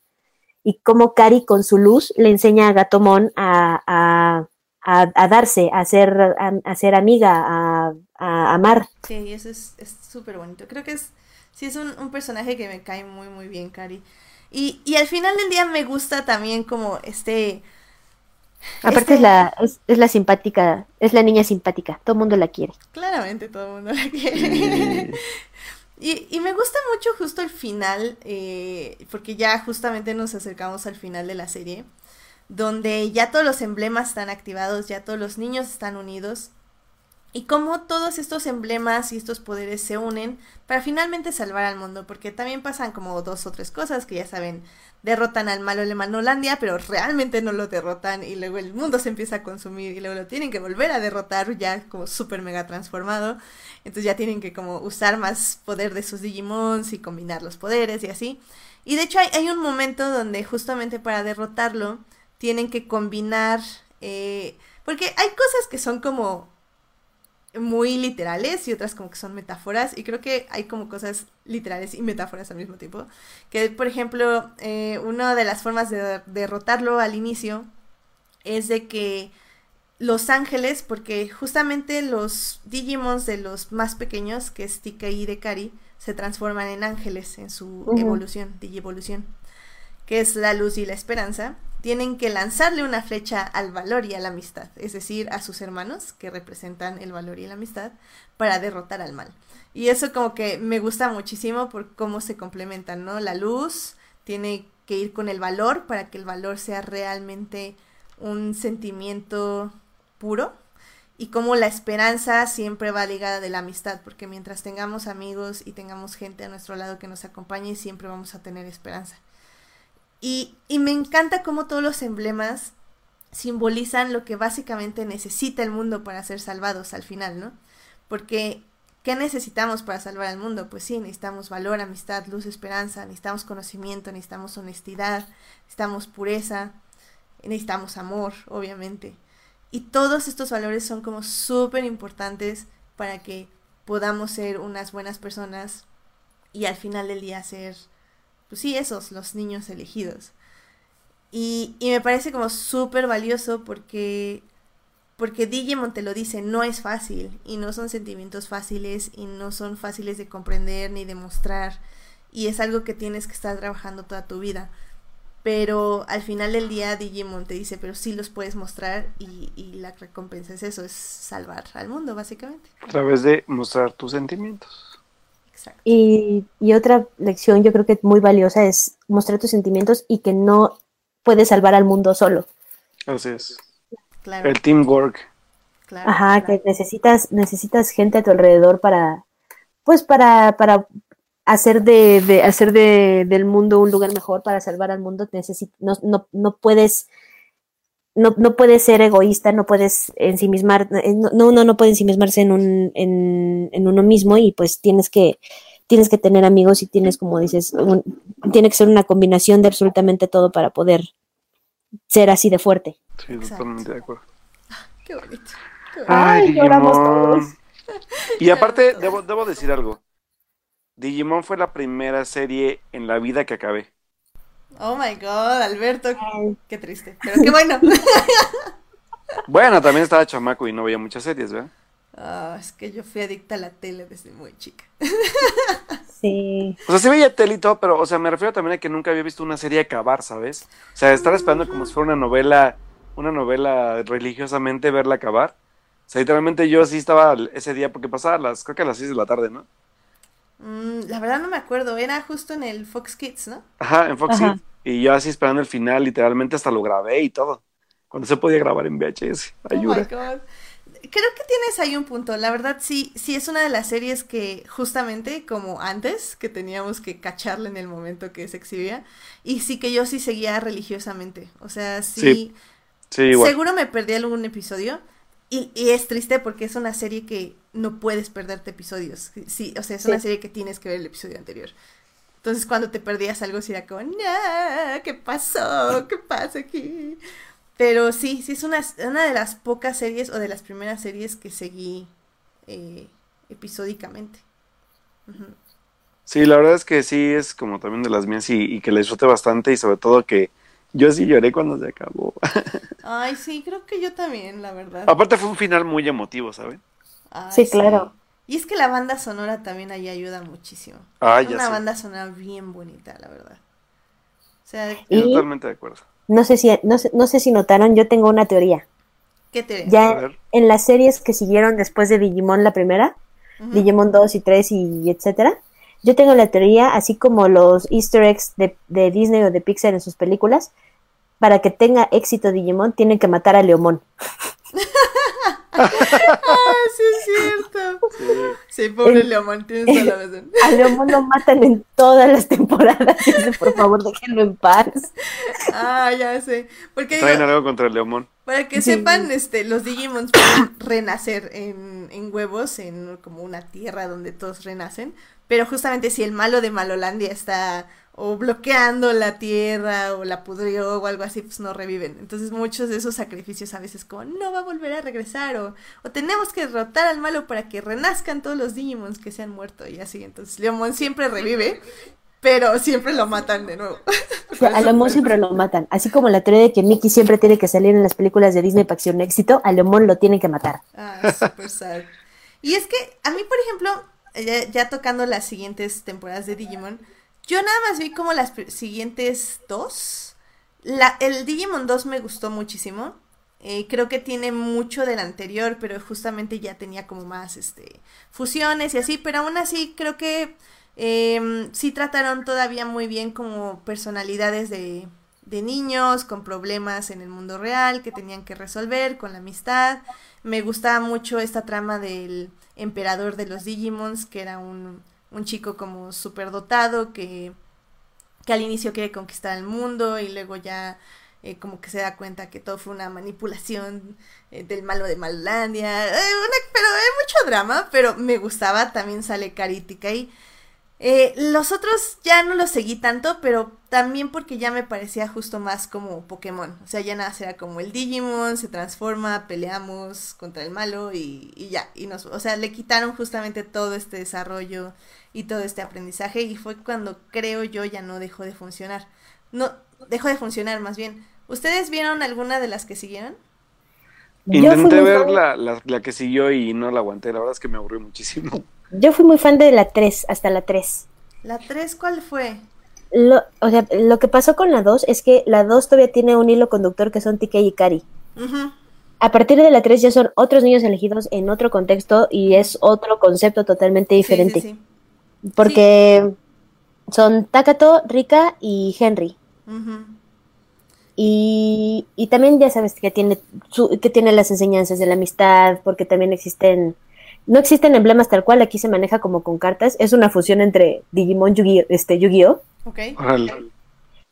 Y como Cari con su luz le enseña a Gatomón a, a, a, a darse, a ser, a, a ser amiga, a, a amar. sí, eso es es súper bonito. Creo que es, sí es un, un personaje que me cae muy, muy bien, Cari. Y, y al final del día me gusta también como este... Aparte este- es la, es, es la simpática, es la niña simpática, todo el mundo la quiere. Claramente todo el mundo la quiere. Y, y me gusta mucho justo el final, eh, porque ya justamente nos acercamos al final de la serie, donde ya todos los emblemas están activados, ya todos los niños están unidos, y cómo todos estos emblemas y estos poderes se unen para finalmente salvar al mundo, porque también pasan como dos o tres cosas que ya saben, derrotan al malo de Manolandia, pero realmente no lo derrotan y luego el mundo se empieza a consumir y luego lo tienen que volver a derrotar ya como súper mega transformado. Entonces ya tienen que como usar más poder de sus Digimons y combinar los poderes y así. Y de hecho hay, hay un momento donde justamente para derrotarlo tienen que combinar... Eh, porque hay cosas que son como muy literales y otras como que son metáforas y creo que hay como cosas literales y metáforas al mismo tiempo que por ejemplo eh, una de las formas de derrotarlo al inicio es de que los ángeles porque justamente los Digimons de los más pequeños que es Tika y Dekari se transforman en ángeles en su evolución Digievolución que es la luz y la esperanza tienen que lanzarle una flecha al valor y a la amistad, es decir, a sus hermanos, que representan el valor y la amistad, para derrotar al mal. Y eso como que me gusta muchísimo por cómo se complementan, ¿no? La luz tiene que ir con el valor para que el valor sea realmente un sentimiento puro y como la esperanza siempre va ligada de la amistad, porque mientras tengamos amigos y tengamos gente a nuestro lado que nos acompañe, siempre vamos a tener esperanza. Y, y me encanta cómo todos los emblemas simbolizan lo que básicamente necesita el mundo para ser salvados al final, ¿no? Porque, ¿qué necesitamos para salvar al mundo? Pues sí, necesitamos valor, amistad, luz, esperanza, necesitamos conocimiento, necesitamos honestidad, necesitamos pureza, necesitamos amor, obviamente. Y todos estos valores son como súper importantes para que podamos ser unas buenas personas y al final del día ser pues sí, esos, los niños elegidos. Y, y me parece como súper valioso porque, porque Digimon te lo dice, no es fácil y no son sentimientos fáciles y no son fáciles de comprender ni de mostrar y es algo que tienes que estar trabajando toda tu vida. Pero al final del día Digimon te dice, pero sí los puedes mostrar y, y la recompensa es eso, es salvar al mundo básicamente. A través de mostrar tus sentimientos. Y, y, otra lección yo creo que muy valiosa es mostrar tus sentimientos y que no puedes salvar al mundo solo. Así es. Claro. El teamwork. Claro, Ajá, que necesitas, necesitas gente a tu alrededor para, pues para, para hacer de, de hacer de, del mundo un lugar mejor, para salvar al mundo, no, no, no puedes no, no puedes ser egoísta, no puedes ensimismar, eh, no, uno no puede ensimismarse en, un, en, en, uno mismo y pues tienes que, tienes que tener amigos y tienes, como dices, tiene que ser una combinación de absolutamente todo para poder ser así de fuerte. Sí, totalmente de acuerdo. Qué bonito. Ay, lloramos todos. Y aparte, debo, debo decir algo. Digimon fue la primera serie en la vida que acabé. Oh my god, Alberto, qué triste. Pero qué bueno. bueno, también estaba chamaco y no veía muchas series, ¿verdad? Ah, es que yo fui adicta a la tele desde muy chica. Sí. O sea, sí veía tele y todo, pero, o sea, me refiero también a que nunca había visto una serie acabar, ¿sabes? O sea, estar esperando como si fuera una novela, una novela religiosamente, verla acabar. O sea, literalmente yo sí estaba ese día, porque pasaba las, creo que a las 6 de la tarde, ¿no? Mm, la verdad no me acuerdo, era justo en el Fox Kids, ¿no? Ajá, en Fox Kids. Y yo así esperando el final, literalmente hasta lo grabé y todo. Cuando se podía grabar en VHS. Ayuda. Oh my God. Creo que tienes ahí un punto. La verdad, sí, sí es una de las series que, justamente como antes, que teníamos que cacharla en el momento que se exhibía. Y sí que yo sí seguía religiosamente. O sea, sí. sí. Seguro me perdí algún episodio. Y, y, es triste porque es una serie que no puedes perderte episodios. Sí, o sea, es una serie que tienes que ver el episodio anterior. Entonces cuando te perdías algo, sí era como, ¿qué pasó? ¿Qué pasa aquí? Pero sí, sí es una, una de las pocas series o de las primeras series que seguí eh, episódicamente. Sí, la verdad es que sí es como también de las mías y, y que la disfruté bastante y sobre todo que yo sí lloré cuando se acabó. Ay, sí, creo que yo también, la verdad. Aparte fue un final muy emotivo, ¿saben? sí, claro. Y es que la banda sonora también ahí ayuda muchísimo. Ah, es ya una sé. banda sonora bien bonita, la verdad. O sea, Y- Totalmente de acuerdo. No sé si, no sé, no sé si notaron, yo tengo una teoría. ¿qué te A Ya en las series que siguieron después de Digimon la primera. Digimon 2 y 3 y etcétera, Yo tengo la teoría, así como los easter eggs de, de Disney o de Pixar en sus películas, para que tenga éxito Digimon, tienen que matar a Leomón. ah, sí es cierto. Sí, pobre El- Leomón, tienes toda la razón. A Leomón lo matan en todas las temporadas. Dice, Por favor, déjenlo en paz. Ah, ya sé. Porque digo, Traen algo contra el Leomón. para que Sí. sepan, este, los Digimons pueden renacer en, en huevos, en como una tierra donde todos renacen. Pero justamente si el malo de Malolandia está o bloqueando la tierra o la pudrió o algo así, pues no reviven. Entonces muchos de esos sacrificios a veces como no va a volver a regresar o, o tenemos que derrotar al malo para que renazcan todos los Digimons que se han muerto y así. Entonces Leomon siempre revive, pero siempre lo matan de nuevo. O sea, a Leomón siempre lo matan. Así como la teoría de que Mickey siempre tiene que salir en las películas de Disney para que sea un éxito, a Leomón lo tienen que matar. Ah, super sad. Y es que a mí, por ejemplo, ya, ya tocando las siguientes temporadas de Digimon, yo nada más vi como las siguientes dos. La, el Digimon 2 me gustó muchísimo. Eh, creo que tiene mucho del anterior, pero justamente ya tenía como más este fusiones y así, pero aún así creo que em, sí trataron todavía muy bien como personalidades de, de niños con problemas en el mundo real que tenían que resolver con la amistad. Me gustaba mucho esta trama del emperador de los Digimons, que era un, un chico como superdotado que, que al inicio quiere conquistar el mundo y luego ya eh, como que se da cuenta que todo fue una manipulación eh, del malo de Mallandia. Eh, pero hay mucho drama, pero me gustaba. También sale Caritica eh, los otros ya no los seguí tanto, pero también porque ya me parecía justo más como Pokémon. O sea, ya nada, era como el Digimon, se transforma, peleamos contra el malo y, y ya. Y nos, o sea, le quitaron justamente todo este desarrollo y todo este aprendizaje y fue cuando creo yo ya no dejó de funcionar. No, dejó de funcionar más bien. ¿Ustedes vieron alguna de las que siguieron? Intenté ver la, la, la que siguió y no la aguanté. La verdad es que me aburrió muchísimo. Yo fui muy fan de la 3, hasta la 3. ¿La 3 cuál fue? Lo, o sea, lo que pasó con la 2 es que la 2 todavía tiene un hilo conductor que son TK y Kari. A partir de la 3 ya son otros niños elegidos en otro contexto y es otro concepto totalmente Sí, sí, diferente. sí. Porque son Takato, Rika y Henry. Y, y también ya sabes que tiene, su- que tiene las enseñanzas de la amistad, porque también existen, no existen emblemas tal cual, aquí se maneja como con cartas, es una fusión entre Digimon Yu-Gi- este, Yu-Gi-Oh! Ok. Órale.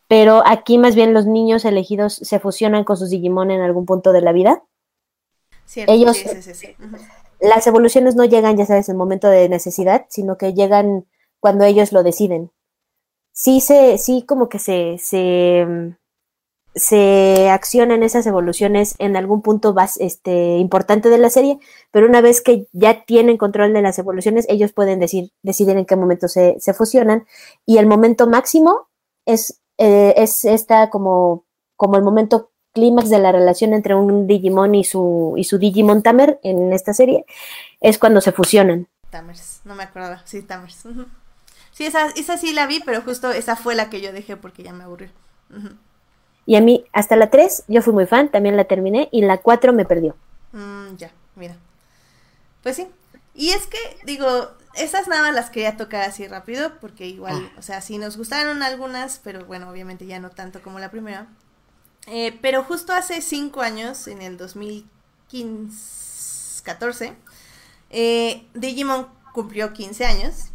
pero aquí más bien los niños elegidos se fusionan con sus Digimon en algún punto de la vida. Cierto, Ellos- sí, sí, sí. Las evoluciones no llegan, ya sabes, en momento de necesidad, sino que llegan cuando ellos lo deciden. Sí se, sí como que se, se, se accionan esas evoluciones en algún punto bas- este, importante de la serie, pero una vez que ya tienen control de las evoluciones, ellos pueden decir, decidir en qué momento se, se fusionan, y el momento máximo es, eh, es esta como, como el momento clímax de la relación entre un Digimon y su, y su Digimon Tamer en esta serie, es cuando se fusionan. Tamers, no me acordaba. Sí, Tamers. Sí, esa, esa sí la vi, pero justo esa fue la que yo dejé porque ya me aburrió. Y a mí, hasta la 3, yo fui muy fan, también la terminé, y la 4 me perdió. Mm, ya, mira. Pues sí. Y es que, digo, esas nada más las quería tocar así rápido, porque igual, o sea, sí nos gustaron algunas, pero bueno, obviamente ya no tanto como la primera. Eh, pero justo hace cinco años, en el 2015, 14, eh, Digimon cumplió 15 años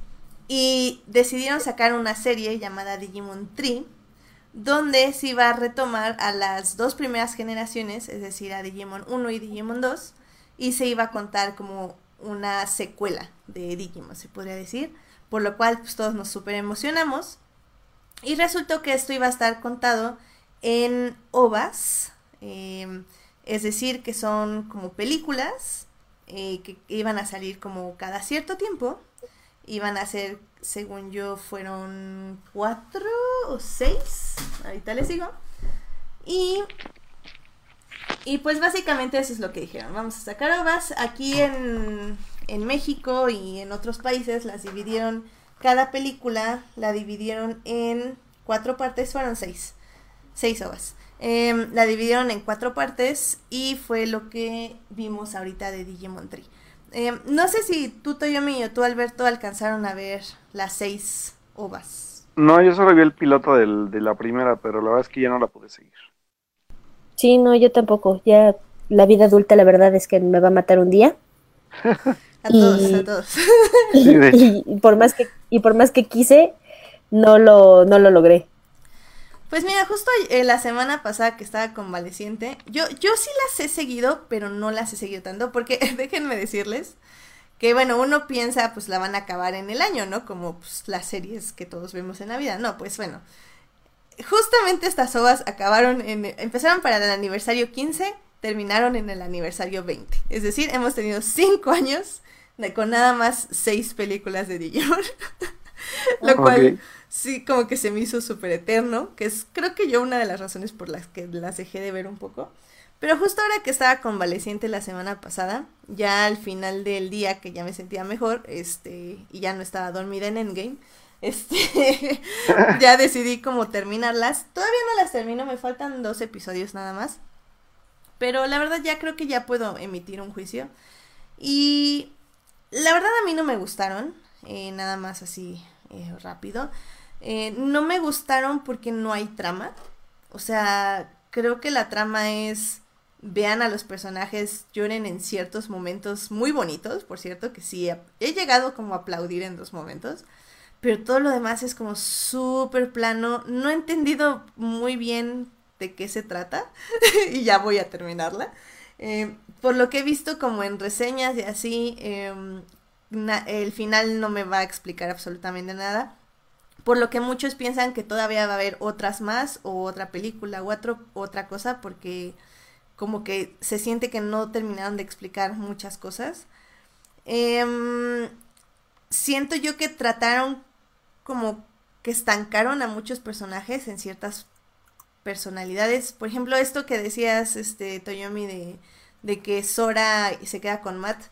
y decidieron sacar una serie llamada Digimon Tree, donde se iba a retomar a las dos primeras generaciones, es decir, a Digimon 1 y Digimon 2, y se iba a contar como una secuela de Digimon, se podría decir, por lo cual pues todos nos super emocionamos. Y resultó que esto iba a estar contado en ovas, eh, es decir, que son como películas eh, que iban a salir como cada cierto tiempo. Iban a ser, según yo, fueron cuatro o seis. Ahorita les digo. Y, y pues básicamente eso es lo que dijeron. Vamos a sacar ovas. Aquí en, en México y en otros países las dividieron. Cada película la dividieron en cuatro partes. Fueron seis. Seis ovas. Em, la dividieron en cuatro partes y fue lo que vimos ahorita de Digimon Tree. Eh, no sé si tú, Toyomi, o tú, Alberto, alcanzaron a ver las seis ovas. No, yo solo vi el piloto del, de la primera, pero la verdad es que ya no la pude seguir. Sí, no, yo tampoco. Ya la vida adulta, la verdad es que me va a matar un día. A todos, a todos. Hecho. y, por más que, y por más que quise, no lo, no lo logré. Pues mira, justo eh, la semana pasada que estaba convaleciente, yo, yo sí las he seguido, pero no las he seguido tanto, porque déjenme decirles que, bueno, uno piensa, pues la van a acabar en el año, ¿no? Como pues, las series que todos vemos en la vida. No, pues bueno, justamente estas ovas acabaron en, empezaron para el aniversario 15, terminaron en el aniversario 20. Es decir, hemos tenido cinco años de- con nada más seis películas de Digimon. Lo cual Ok. Sí como que se me hizo súper eterno, que es creo que yo una de las razones por las que las dejé de ver un poco. Pero justo ahora que estaba convaleciente la semana pasada, ya al final del día que ya me sentía mejor, este, y ya no estaba dormida en Endgame, este, ya decidí como terminarlas. Todavía no las termino, me faltan dos episodios nada más. Pero la verdad ya creo que ya puedo emitir un juicio. Y la verdad a mí no me gustaron, eh, nada más así eh, rápido. Eh, no me gustaron porque no hay trama. O sea, creo que la trama es vean a los personajes, lloren en ciertos momentos muy bonitos, por cierto, que sí, he llegado como a aplaudir en dos momentos, pero todo lo demás es como súper plano, no he entendido muy bien de qué se trata y ya voy a terminarla. Eh, por lo que he visto como en reseñas y así, em, el final no me va a explicar absolutamente nada. Por lo que muchos piensan que todavía va a haber otras más o otra película o otro, otra cosa porque como que se siente que no terminaron de explicar muchas cosas. Em, siento yo que trataron como que estancaron a muchos personajes en ciertas personalidades. Por ejemplo, esto que decías, este, Toyomi, de, de que Sora se queda con Matt.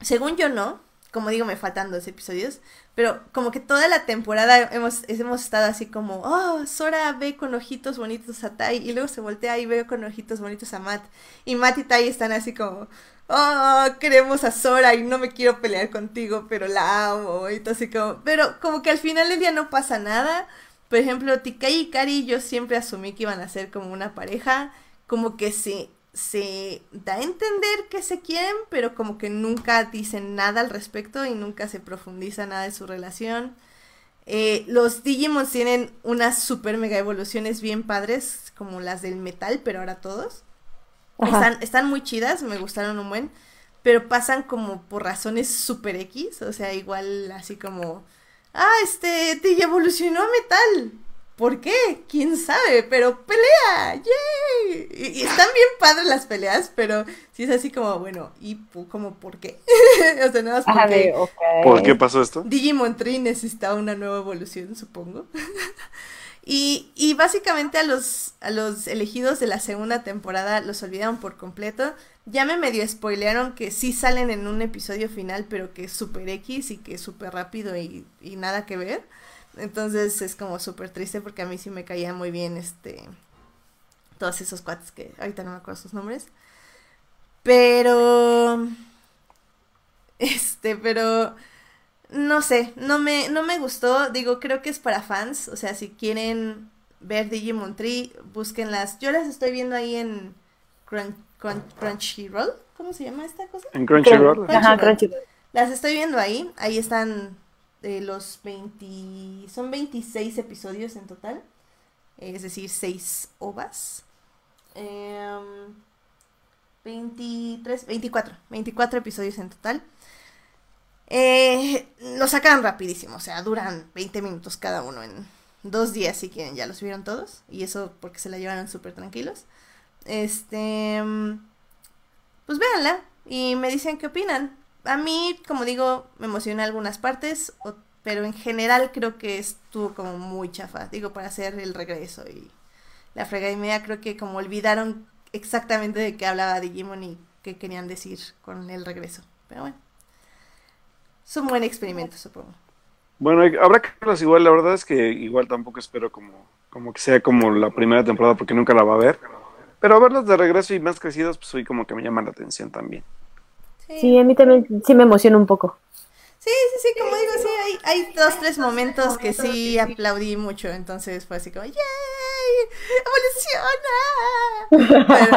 Según yo no, como digo, me faltan dos episodios, pero como que toda la temporada hemos, hemos estado así como, oh, Sora ve con ojitos bonitos a Tai, y luego se voltea y ve con ojitos bonitos a Matt, y Matt y Tai están así como, oh, queremos a Sora y no me quiero pelear contigo, pero la amo, y todo así como, pero como que al final del día no pasa nada. Por ejemplo, Tikai y Kari yo siempre asumí que iban a ser como una pareja, como que se, se da a entender que se quieren, pero como que nunca dicen nada al respecto y nunca se profundiza nada de su relación. Eh, los Digimon tienen unas super mega evoluciones bien padres, como las del metal, pero ahora todos. Están, están muy chidas, me gustaron un buen, pero pasan como por razones super X, o sea, igual así como, ah, este, te evolucionó a metal. ¿Por qué? ¿Quién sabe? Pero pelea, ¡yay! Y, y están bien padres las peleas, pero sí es así como, bueno, ¿y pu- como por qué? o sea, nada más porque. ¿Por qué pasó esto? Digimon Tree necesitaba una nueva evolución, supongo. y, y básicamente a los, a los elegidos de la segunda temporada los olvidaron por completo. Ya me medio spoilearon que sí salen en un episodio final, pero que es super X y que es súper rápido y, y nada que ver. Entonces es como súper triste porque a mí sí me caía muy bien este todos esos cuates que ahorita no me acuerdo sus nombres. Pero este, pero no sé, no me, no me gustó. Digo, creo que es para fans. O sea, si quieren ver Digimon Tree, búsquenlas. Yo las estoy viendo ahí en Crun- Crun- Crunchyroll. ¿Cómo se llama esta cosa? En Crunchyroll. Ajá. Crunchyroll. Las estoy viendo ahí. Ahí están eh, los 20. Son 26 episodios en total. Es decir, 6 ovas. Em, 23, 24. 24 episodios en total. Eh, lo sacan rapidísimo. O sea, duran 20 minutos cada uno. En dos días, si quieren. Ya los vieron todos. Y eso porque se la llevaron súper tranquilos. Este. mm, Pues véanla. Y me dicen qué opinan. A mí, como digo, me emocionó algunas partes, pero en general creo que estuvo como muy chafa. Digo, para hacer el regreso y la frega y media, creo que como olvidaron exactamente de qué hablaba Digimon y qué querían decir con el regreso. Pero bueno, es un buen experimento, supongo. Bueno, habrá que verlas igual. La verdad es que igual tampoco espero como, como que sea como la primera temporada porque nunca la va a ver. Pero verlas de regreso y más crecidos, pues hoy como que me llama la atención también. Sí, Sí, a mí también sí me emociona un poco. Sí, sí, sí, como digo, sí, hay, hay dos, tres momentos que sí aplaudí mucho, entonces fue así como, ¡yay! ¡Evoluciona! Pero,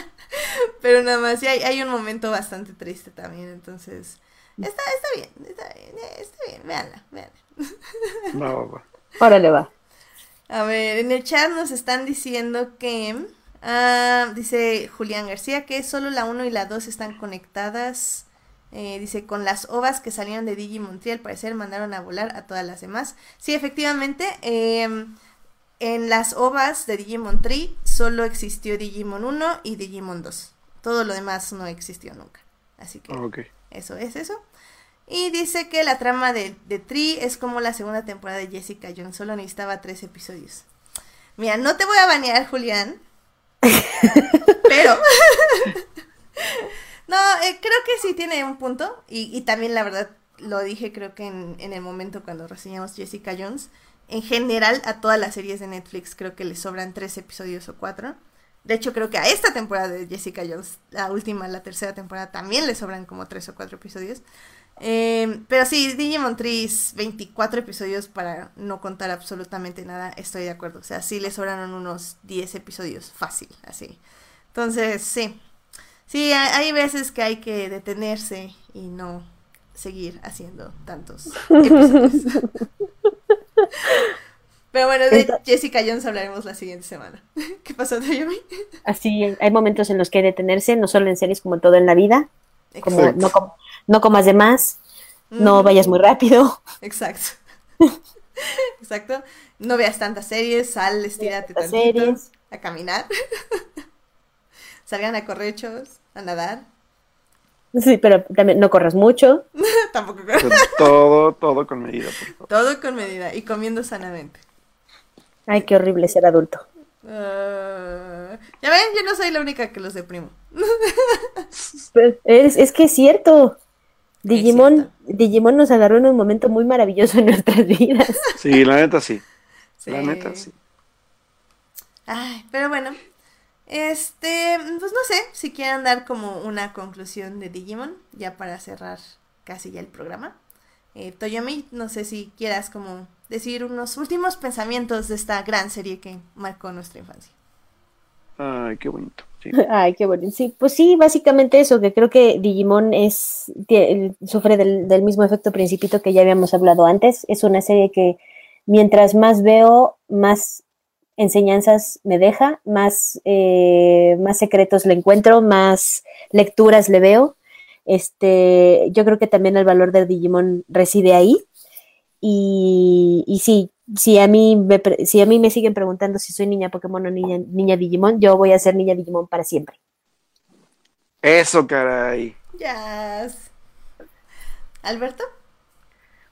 pero nada más, sí, hay, hay un momento bastante triste también, entonces, está, está bien, está bien, está bien, véanla, véanla. No, va. Órale, va. A ver, en el chat nos están diciendo que, ah, dice Julián García, que solo la 1 y la 2 están conectadas. Eh, dice, con las ovas que salieron de Digimon Tree, al parecer mandaron a volar a todas las demás. Sí, efectivamente, em, en las ovas de Digimon Tree solo existió Digimon 1 y Digimon 2. Todo lo demás no existió nunca. Así que eso es eso. Y dice que la trama de, de Tree es como la segunda temporada de Jessica Jones, solo necesitaba tres episodios. Mira, no te voy a banear, Julián. pero. no, eh, creo que sí tiene un punto. Y, y también, la verdad, lo dije, creo que en, en el momento cuando reseñamos Jessica Jones. En general, a todas las series de Netflix, creo que le sobran tres episodios o cuatro. De hecho, creo que a esta temporada de Jessica Jones, la última, la tercera temporada, también le sobran como tres o cuatro episodios. Eh, pero sí, Digimon Trees, 24 episodios para no contar absolutamente nada, estoy de acuerdo. O sea, sí le sobraron unos 10 episodios, fácil, así. Entonces, sí. Sí, hay, veces que hay que detenerse y no seguir haciendo tantos episodios. Pero bueno, de Jessica Jones hablaremos la siguiente semana. ¿Qué pasó, Toyomi? Así, hay momentos en los que hay que detenerse, no solo en series como todo en la vida, como no, no comas de más, no vayas muy rápido. Exacto. Exacto. No veas tantas series, sal, estírate tantas tantito, series. a caminar. Salgan a correchos, a nadar. Sí, pero también no corras mucho. Tampoco Pero todo, todo con medida, por favor. todo con medida y comiendo sanamente. Ay, qué horrible ser adulto. Ah, ya ven, yo no soy la única que los deprimo. Pues, Es, es que es cierto. Digimon. Digimon nos agarró en un momento muy maravilloso en nuestras vidas. Sí, la neta sí. Sí. La neta sí. Ay, pero bueno. Este, pues no sé si quieren dar como una conclusión de Digimon, ya para cerrar casi ya el programa. Eh, Toyomi, no sé si quieras como decir unos últimos pensamientos de esta gran serie que marcó nuestra infancia. Ay, qué bonito. Ay, qué bonito. Sí, pues sí, básicamente eso, que creo que Digimon es, sufre del, mismo efecto principito que ya habíamos hablado antes. Es una serie que mientras más veo, más enseñanzas me deja, más, eh, más secretos le encuentro, más lecturas le veo. Este, yo creo que también el valor de Digimon reside ahí. Y sí, si a mí me, pre- si a mí me siguen preguntando si soy niña Pokémon o niña, niña Digimon, yo voy a ser niña Digimon para siempre. Eso, caray. Ya. Alberto.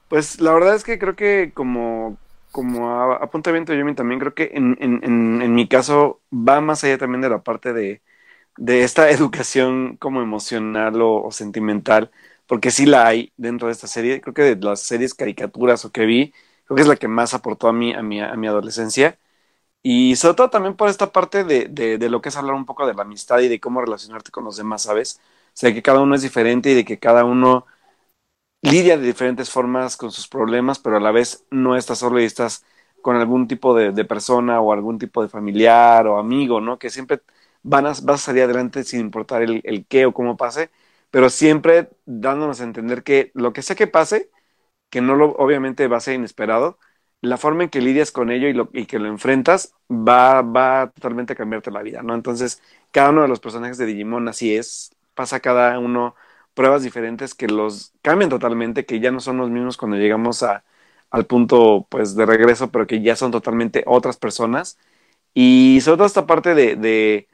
Pues la verdad es que creo que como, como a- apuntamiento yo también creo que en, en, en, en mi caso va más allá también de la parte de, de esta educación como emocional o, o sentimental, porque sí la hay dentro de esta serie. Creo que de las series caricaturas o que vi, creo que es la que más aportó a mí, a mi, a mi adolescencia. Y sobre todo también por esta parte de, de, de lo que es hablar un poco de la amistad y de cómo relacionarte con los demás, ¿sabes? O sea, que cada uno es diferente y de que cada uno lidia de diferentes formas con sus problemas, pero a la vez no estás solo y estás con algún tipo de, de persona o algún tipo de familiar o amigo, ¿no? Que siempre van a, vas a salir adelante sin importar el, el qué o cómo pase, pero siempre dándonos a entender que lo que sea que pase, que no lo, obviamente va a ser inesperado, la forma en que lidias con ello y, lo, y que lo enfrentas va, va totalmente a cambiarte la vida, ¿no? Entonces, cada uno de los personajes de Digimon así es, pasa cada uno pruebas diferentes que los cambian totalmente, que ya no son los mismos cuando llegamos a, al punto pues de regreso, pero que ya son totalmente otras personas. Y sobre todo esta parte de, de,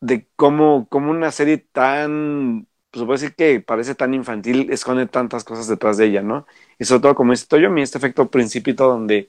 de cómo, cómo una serie tan, pues decir que parece tan infantil, esconde tantas cosas detrás de ella, ¿no? Y sobre todo como dice Toyomi, este efecto principito donde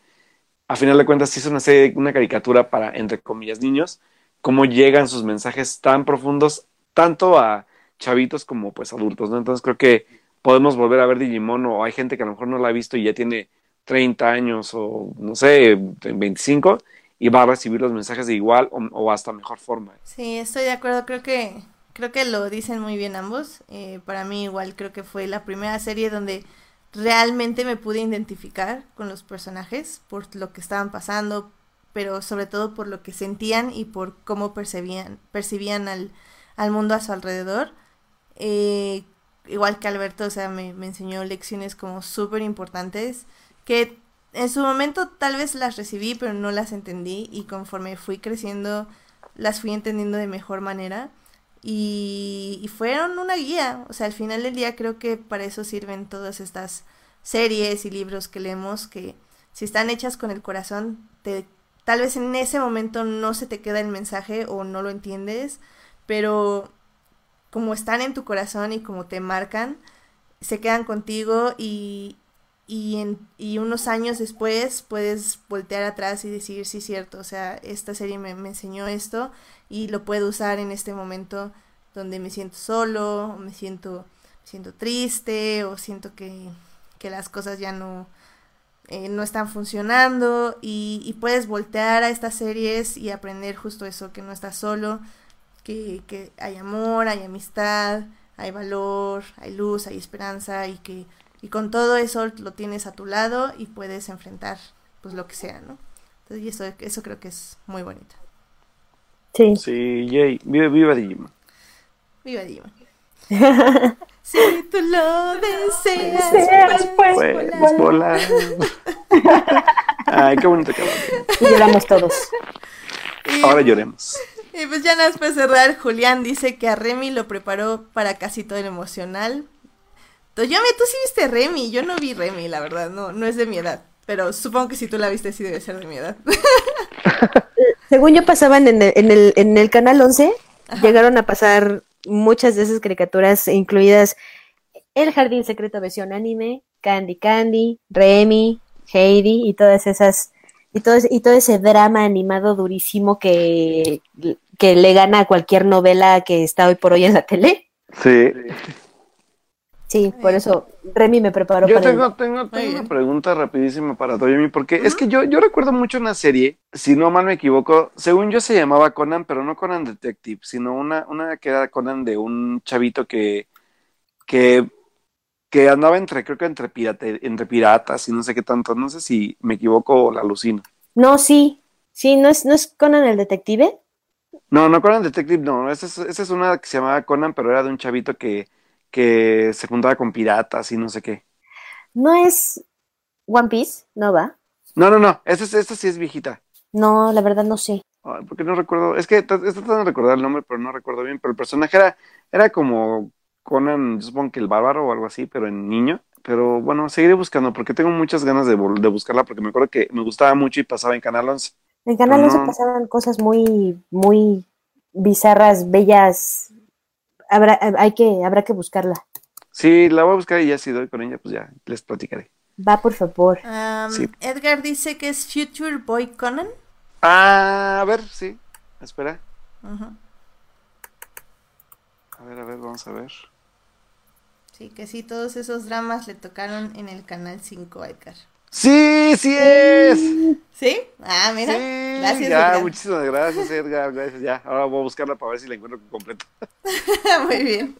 a final de cuentas es una serie, una caricatura para, entre comillas, niños, cómo llegan sus mensajes tan profundos, tanto a chavitos como pues adultos, ¿no? Entonces creo que podemos volver a ver Digimon o hay gente que a lo mejor no la ha visto y ya tiene 30 años o no sé, 25 y va a recibir los mensajes de igual o, o hasta mejor forma. Sí, estoy de acuerdo. Creo que creo que lo dicen muy bien ambos. Eh, para mí igual creo que fue la primera serie donde realmente me pude identificar con los personajes por lo que estaban pasando, pero sobre todo por lo que sentían y por cómo percibían, percibían al, al mundo a su alrededor. Eh, igual que Alberto, o sea, me, me enseñó lecciones como súper importantes que en su momento tal vez las recibí, pero no las entendí y conforme fui creciendo las fui entendiendo de mejor manera y, y, fueron una guía. O sea, al final del día creo que para eso sirven todas estas series y libros que leemos que si están hechas con el corazón, te, tal vez en ese momento no se te queda el mensaje o no lo entiendes, pero como están en tu corazón y como te marcan, se quedan contigo y, y, en, y unos años después puedes voltear atrás y decir, sí, cierto, o sea, esta serie me, enseñó esto y lo puedo usar en este momento donde me siento solo, o me siento, siento triste, o siento que, que las cosas ya no, eh, no están funcionando, y, y, puedes voltear a estas series y aprender justo eso, que no estás solo, que, que hay amor, hay amistad, hay valor, hay luz, hay esperanza, y que y con todo eso lo tienes a tu lado y puedes enfrentar pues lo que sea, ¿no? Entonces, y eso, eso creo que es muy bonito. Sí. Sí, yay. Viva, viva Digimon. Viva Digimon. si tú lo deseas, deseas pues, Pues, volar. Ay, qué bonito que Y lloramos todos. Y, Ahora lloremos. y pues ya nada más para cerrar, Julián dice que a Remy lo preparó para casi todo el emocional. Toyame, tú sí viste Remy, yo no vi Remy, la verdad, no, no es de mi edad. Pero supongo que si tú la viste sí debe ser de mi edad. Según yo pasaban en el, en el, en el canal 11, llegaron a pasar muchas de esas caricaturas, incluidas El Jardín Secreto versión anime, Candy Candy, Remy, Heidi y todas esas y todo, ese- y todo ese drama animado durísimo que, que le gana a cualquier novela que está hoy por hoy en la tele. Sí. Sí, por eso Remy me preparó Yo para el- tengo, tengo, tengo una pregunta rapidísima para Toyomi, porque es que yo, yo recuerdo mucho una serie, si no mal me equivoco, según yo se llamaba Conan, pero no Conan Detective, sino una, una que era Conan de un chavito que, que, que andaba entre, creo que entre, pirate, entre piratas y no sé qué tanto, no sé si me equivoco o la alucino. No, sí, sí, no es, no es Conan el detective. No, no Conan Detective, no, esa es, esa es una que se llamaba Conan, pero era de un chavito que, que se juntaba con piratas y no sé qué. No es One Piece, no va. No, no, no, esta, es- esta sí es viejita. No, la verdad no sé. Ay, porque no recuerdo, es que estoy tratando de recordar el nombre, pero no recuerdo bien, pero el personaje era, era como Conan, yo supongo que el bárbaro o algo así, pero en niño. Pero bueno, seguiré buscando porque tengo muchas ganas de, de buscarla porque me acuerdo que me gustaba mucho y pasaba en Canal 11. En Canal Pero 11 no. pasaban cosas muy, muy bizarras, bellas. Habrá, hay que, habrá que buscarla. Sí, la voy a buscar y ya si doy con ella, pues ya les platicaré. Va, por favor. Sí. Edgar dice que es Future Boy Conan. Ah, a ver, sí, espera. A ver, a ver, vamos a ver. Sí, que sí, todos esos dramas le tocaron en el canal 5 a Edgar. Sí, sí es. ¿Sí? Ah, mira. Sí, Gracias, ya, Edgar. muchísimas gracias, Edgar. Gracias, ya. Ahora voy a buscarla para ver si la encuentro completo. Muy bien.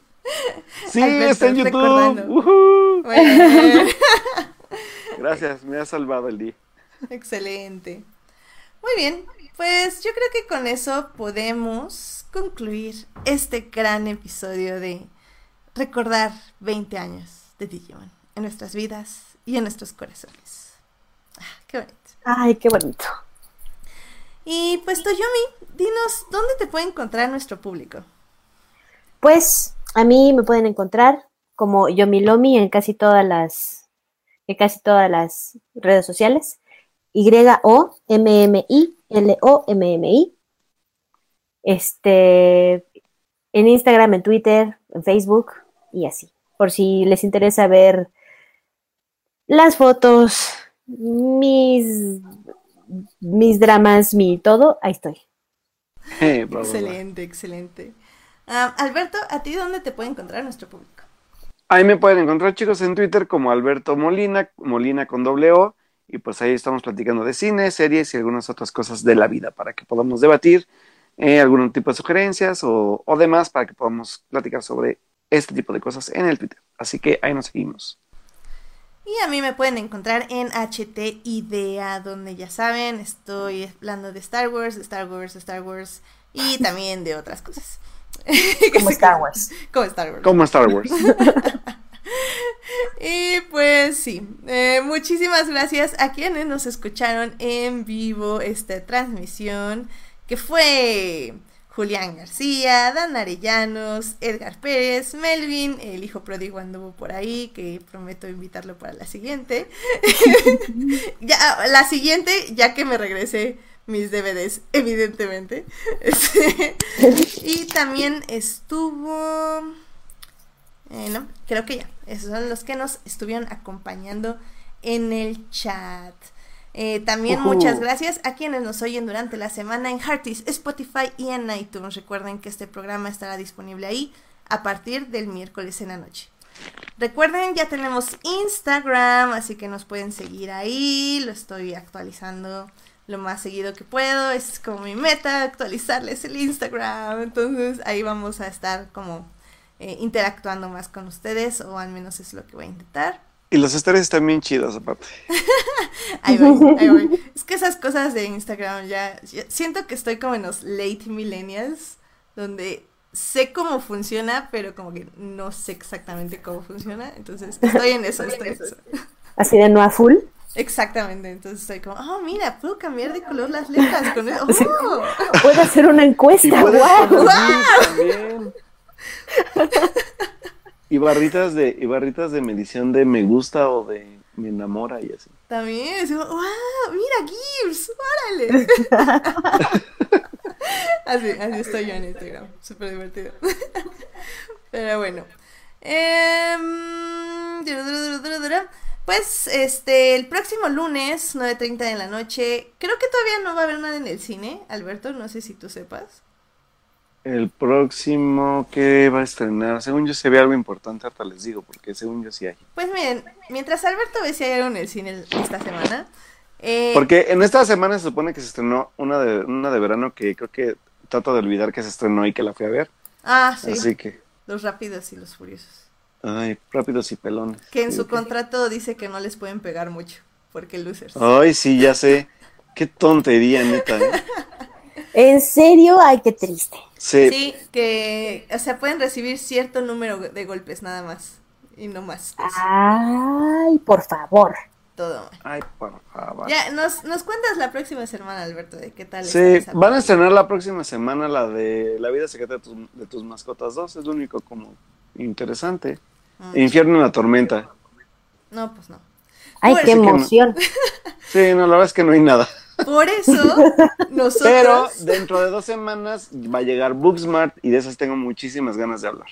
Sí, está en YouTube. Muy bien. Gracias, me ha salvado el día. Excelente. Muy bien, pues yo creo que con eso podemos concluir este gran episodio de recordar 20 años de Digimon en nuestras vidas y en nuestros corazones. Ah, qué bonito. Ay, qué bonito. Y pues Toyomi, dinos, ¿dónde te puede encontrar nuestro público? Pues a mí me pueden encontrar como Yomilomi en casi todas las en casi todas las redes sociales. Y O M M I L O M M I. Este en Instagram, en Twitter, en Facebook y así. Por si les interesa ver las fotos, mis mis dramas, mi todo, ahí estoy. Excelente, excelente. Ah, Alberto, ¿a ti dónde te puede encontrar nuestro público? Ahí me pueden encontrar, chicos, en Twitter como Alberto Molina, Molina con doble O. Y pues ahí estamos platicando de cine, series y algunas otras cosas de la vida para que podamos debatir eh, algún tipo de sugerencias o, o demás para que podamos platicar sobre este tipo de cosas en el Twitter. Así que ahí nos seguimos. Y a mí me pueden encontrar en HT Idea, donde ya saben, estoy hablando de Star Wars, de Star Wars, de Star Wars y también de otras cosas. Como Star Wars. Como Star Wars. Como Star Wars. y pues sí, eh, muchísimas gracias a quienes nos escucharon en vivo esta transmisión, que fue Julián García, Dan Arellanos, Edgar Pérez, Melvin, el hijo pródigo anduvo por ahí, que prometo invitarlo para la siguiente. ya, la siguiente, ya que me regrese mis DVDs, evidentemente. Y también estuvo... Eh, no, creo que ya. Esos son los que nos estuvieron acompañando en el chat. Eh, también muchas gracias a quienes nos oyen durante la semana en Heartis, Spotify y en iTunes. Recuerden que este programa estará disponible ahí a partir del miércoles en la noche. Recuerden, ya tenemos Instagram, así que nos pueden seguir ahí. Lo estoy actualizando lo más seguido que puedo. Es como mi meta, actualizarles el Instagram. Entonces ahí vamos a estar como eh, interactuando más con ustedes, o al menos es lo que voy a intentar. Y los stories están bien chidos aparte. Ahí voy, ahí voy. Es que esas cosas de Instagram ya, ya- siento que estoy como en los late millennials, donde sé cómo funciona, pero como que no sé exactamente cómo funciona. Entonces estoy en eso, estoy en eso. Así de no a full. Exactamente, entonces estoy como, oh, mira, puedo cambiar de color las letras con eso. Oh. Puedo hacer una encuesta. links también. Y barritas de, y barritas de medición de me gusta o de me enamora y así. También, wow, mira, GIFs, órale. así, así estoy yo en Instagram, súper divertido. Pero bueno. Em, pues este, el próximo lunes, 9.30 de la noche, creo que todavía no va a haber nada en el cine, Alberto, no sé si tú sepas. El próximo que va a estrenar, según yo se ve algo importante, ahorita les digo, porque según yo sí hay. Pues miren, mientras Alberto ve si hay algo en el cine esta semana. eh, Porque en esta semana se supone que se estrenó una de, una de verano que creo que trato de olvidar que se estrenó y que la fui a ver. ah, sí, Así que, los rápidos y los furiosos. ay, rápidos y pelones. Que en Sí, su contrato dice que no les pueden pegar mucho, porque losers. Ay, sí, ya sé. Qué tontería, neta. ¿eh? ¿En serio? Ay, qué triste. Sí, Sí, que, o sea, pueden recibir cierto número de golpes nada más, y no más, pues, Ay, por favor. todo mal. Ay, por favor. Ya, nos, nos cuentas la próxima semana, Alberto, de qué tal Sí, van a estrenar la próxima semana la de La vida secreta de tus, de tus mascotas 2. Es lo único como interesante. Mm. Infierno en la tormenta. No, pues no. Ay, Pues- qué no. emoción. Sí, no, la verdad es que no hay nada. Por eso, nosotros... Pero dentro de dos semanas va a llegar Booksmart y de esas tengo muchísimas ganas de hablar.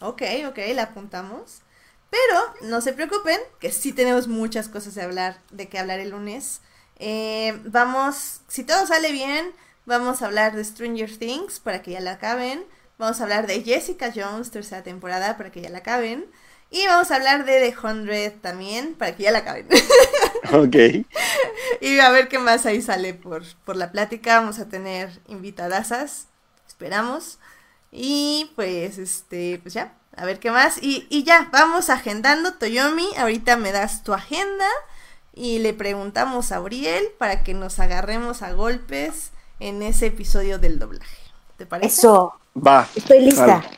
Ok, ok, la apuntamos. Pero no se preocupen, que sí tenemos muchas cosas de hablar, de que hablar el lunes. Eh, vamos, si todo sale bien, vamos a hablar de Stranger Things para que ya la acaben. Vamos a hablar de Jessica Jones, tercera temporada, para que ya la acaben. Y vamos a hablar de The Hundred también, para que ya la acaben. Ok. y a ver qué más ahí sale por, por la plática. Vamos a tener invitadasas, esperamos. Y pues, este, pues ya, a ver qué más. Y, y ya, vamos agendando, Toyomi. Ahorita me das tu agenda y le preguntamos a Auriel para que nos agarremos a golpes en ese episodio del doblaje. ¿Te parece? Eso. Va. Estoy lista. Jalo.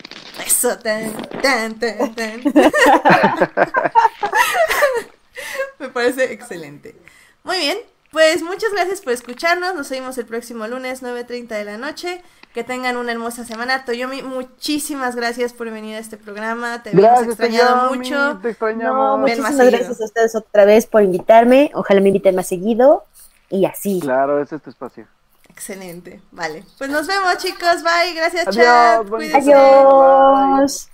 Eso, tan, tan, tan, tan. Me parece excelente. Muy bien, pues muchas gracias por escucharnos. Nos vemos el próximo lunes, 9.30 de la noche. Que tengan una hermosa semana. Toyomi, muchísimas gracias por venir a este programa. Te habíamos extrañado Toyomi, mucho. Te No, extrañamos. Muchísimas gracias a ustedes otra vez por invitarme. Ojalá me inviten más seguido. Y así. Claro, ese es tu espacio. Excelente. Vale. Pues nos vemos, chicos. Bye. Gracias, Adiós, chat. Cuídense. Adiós.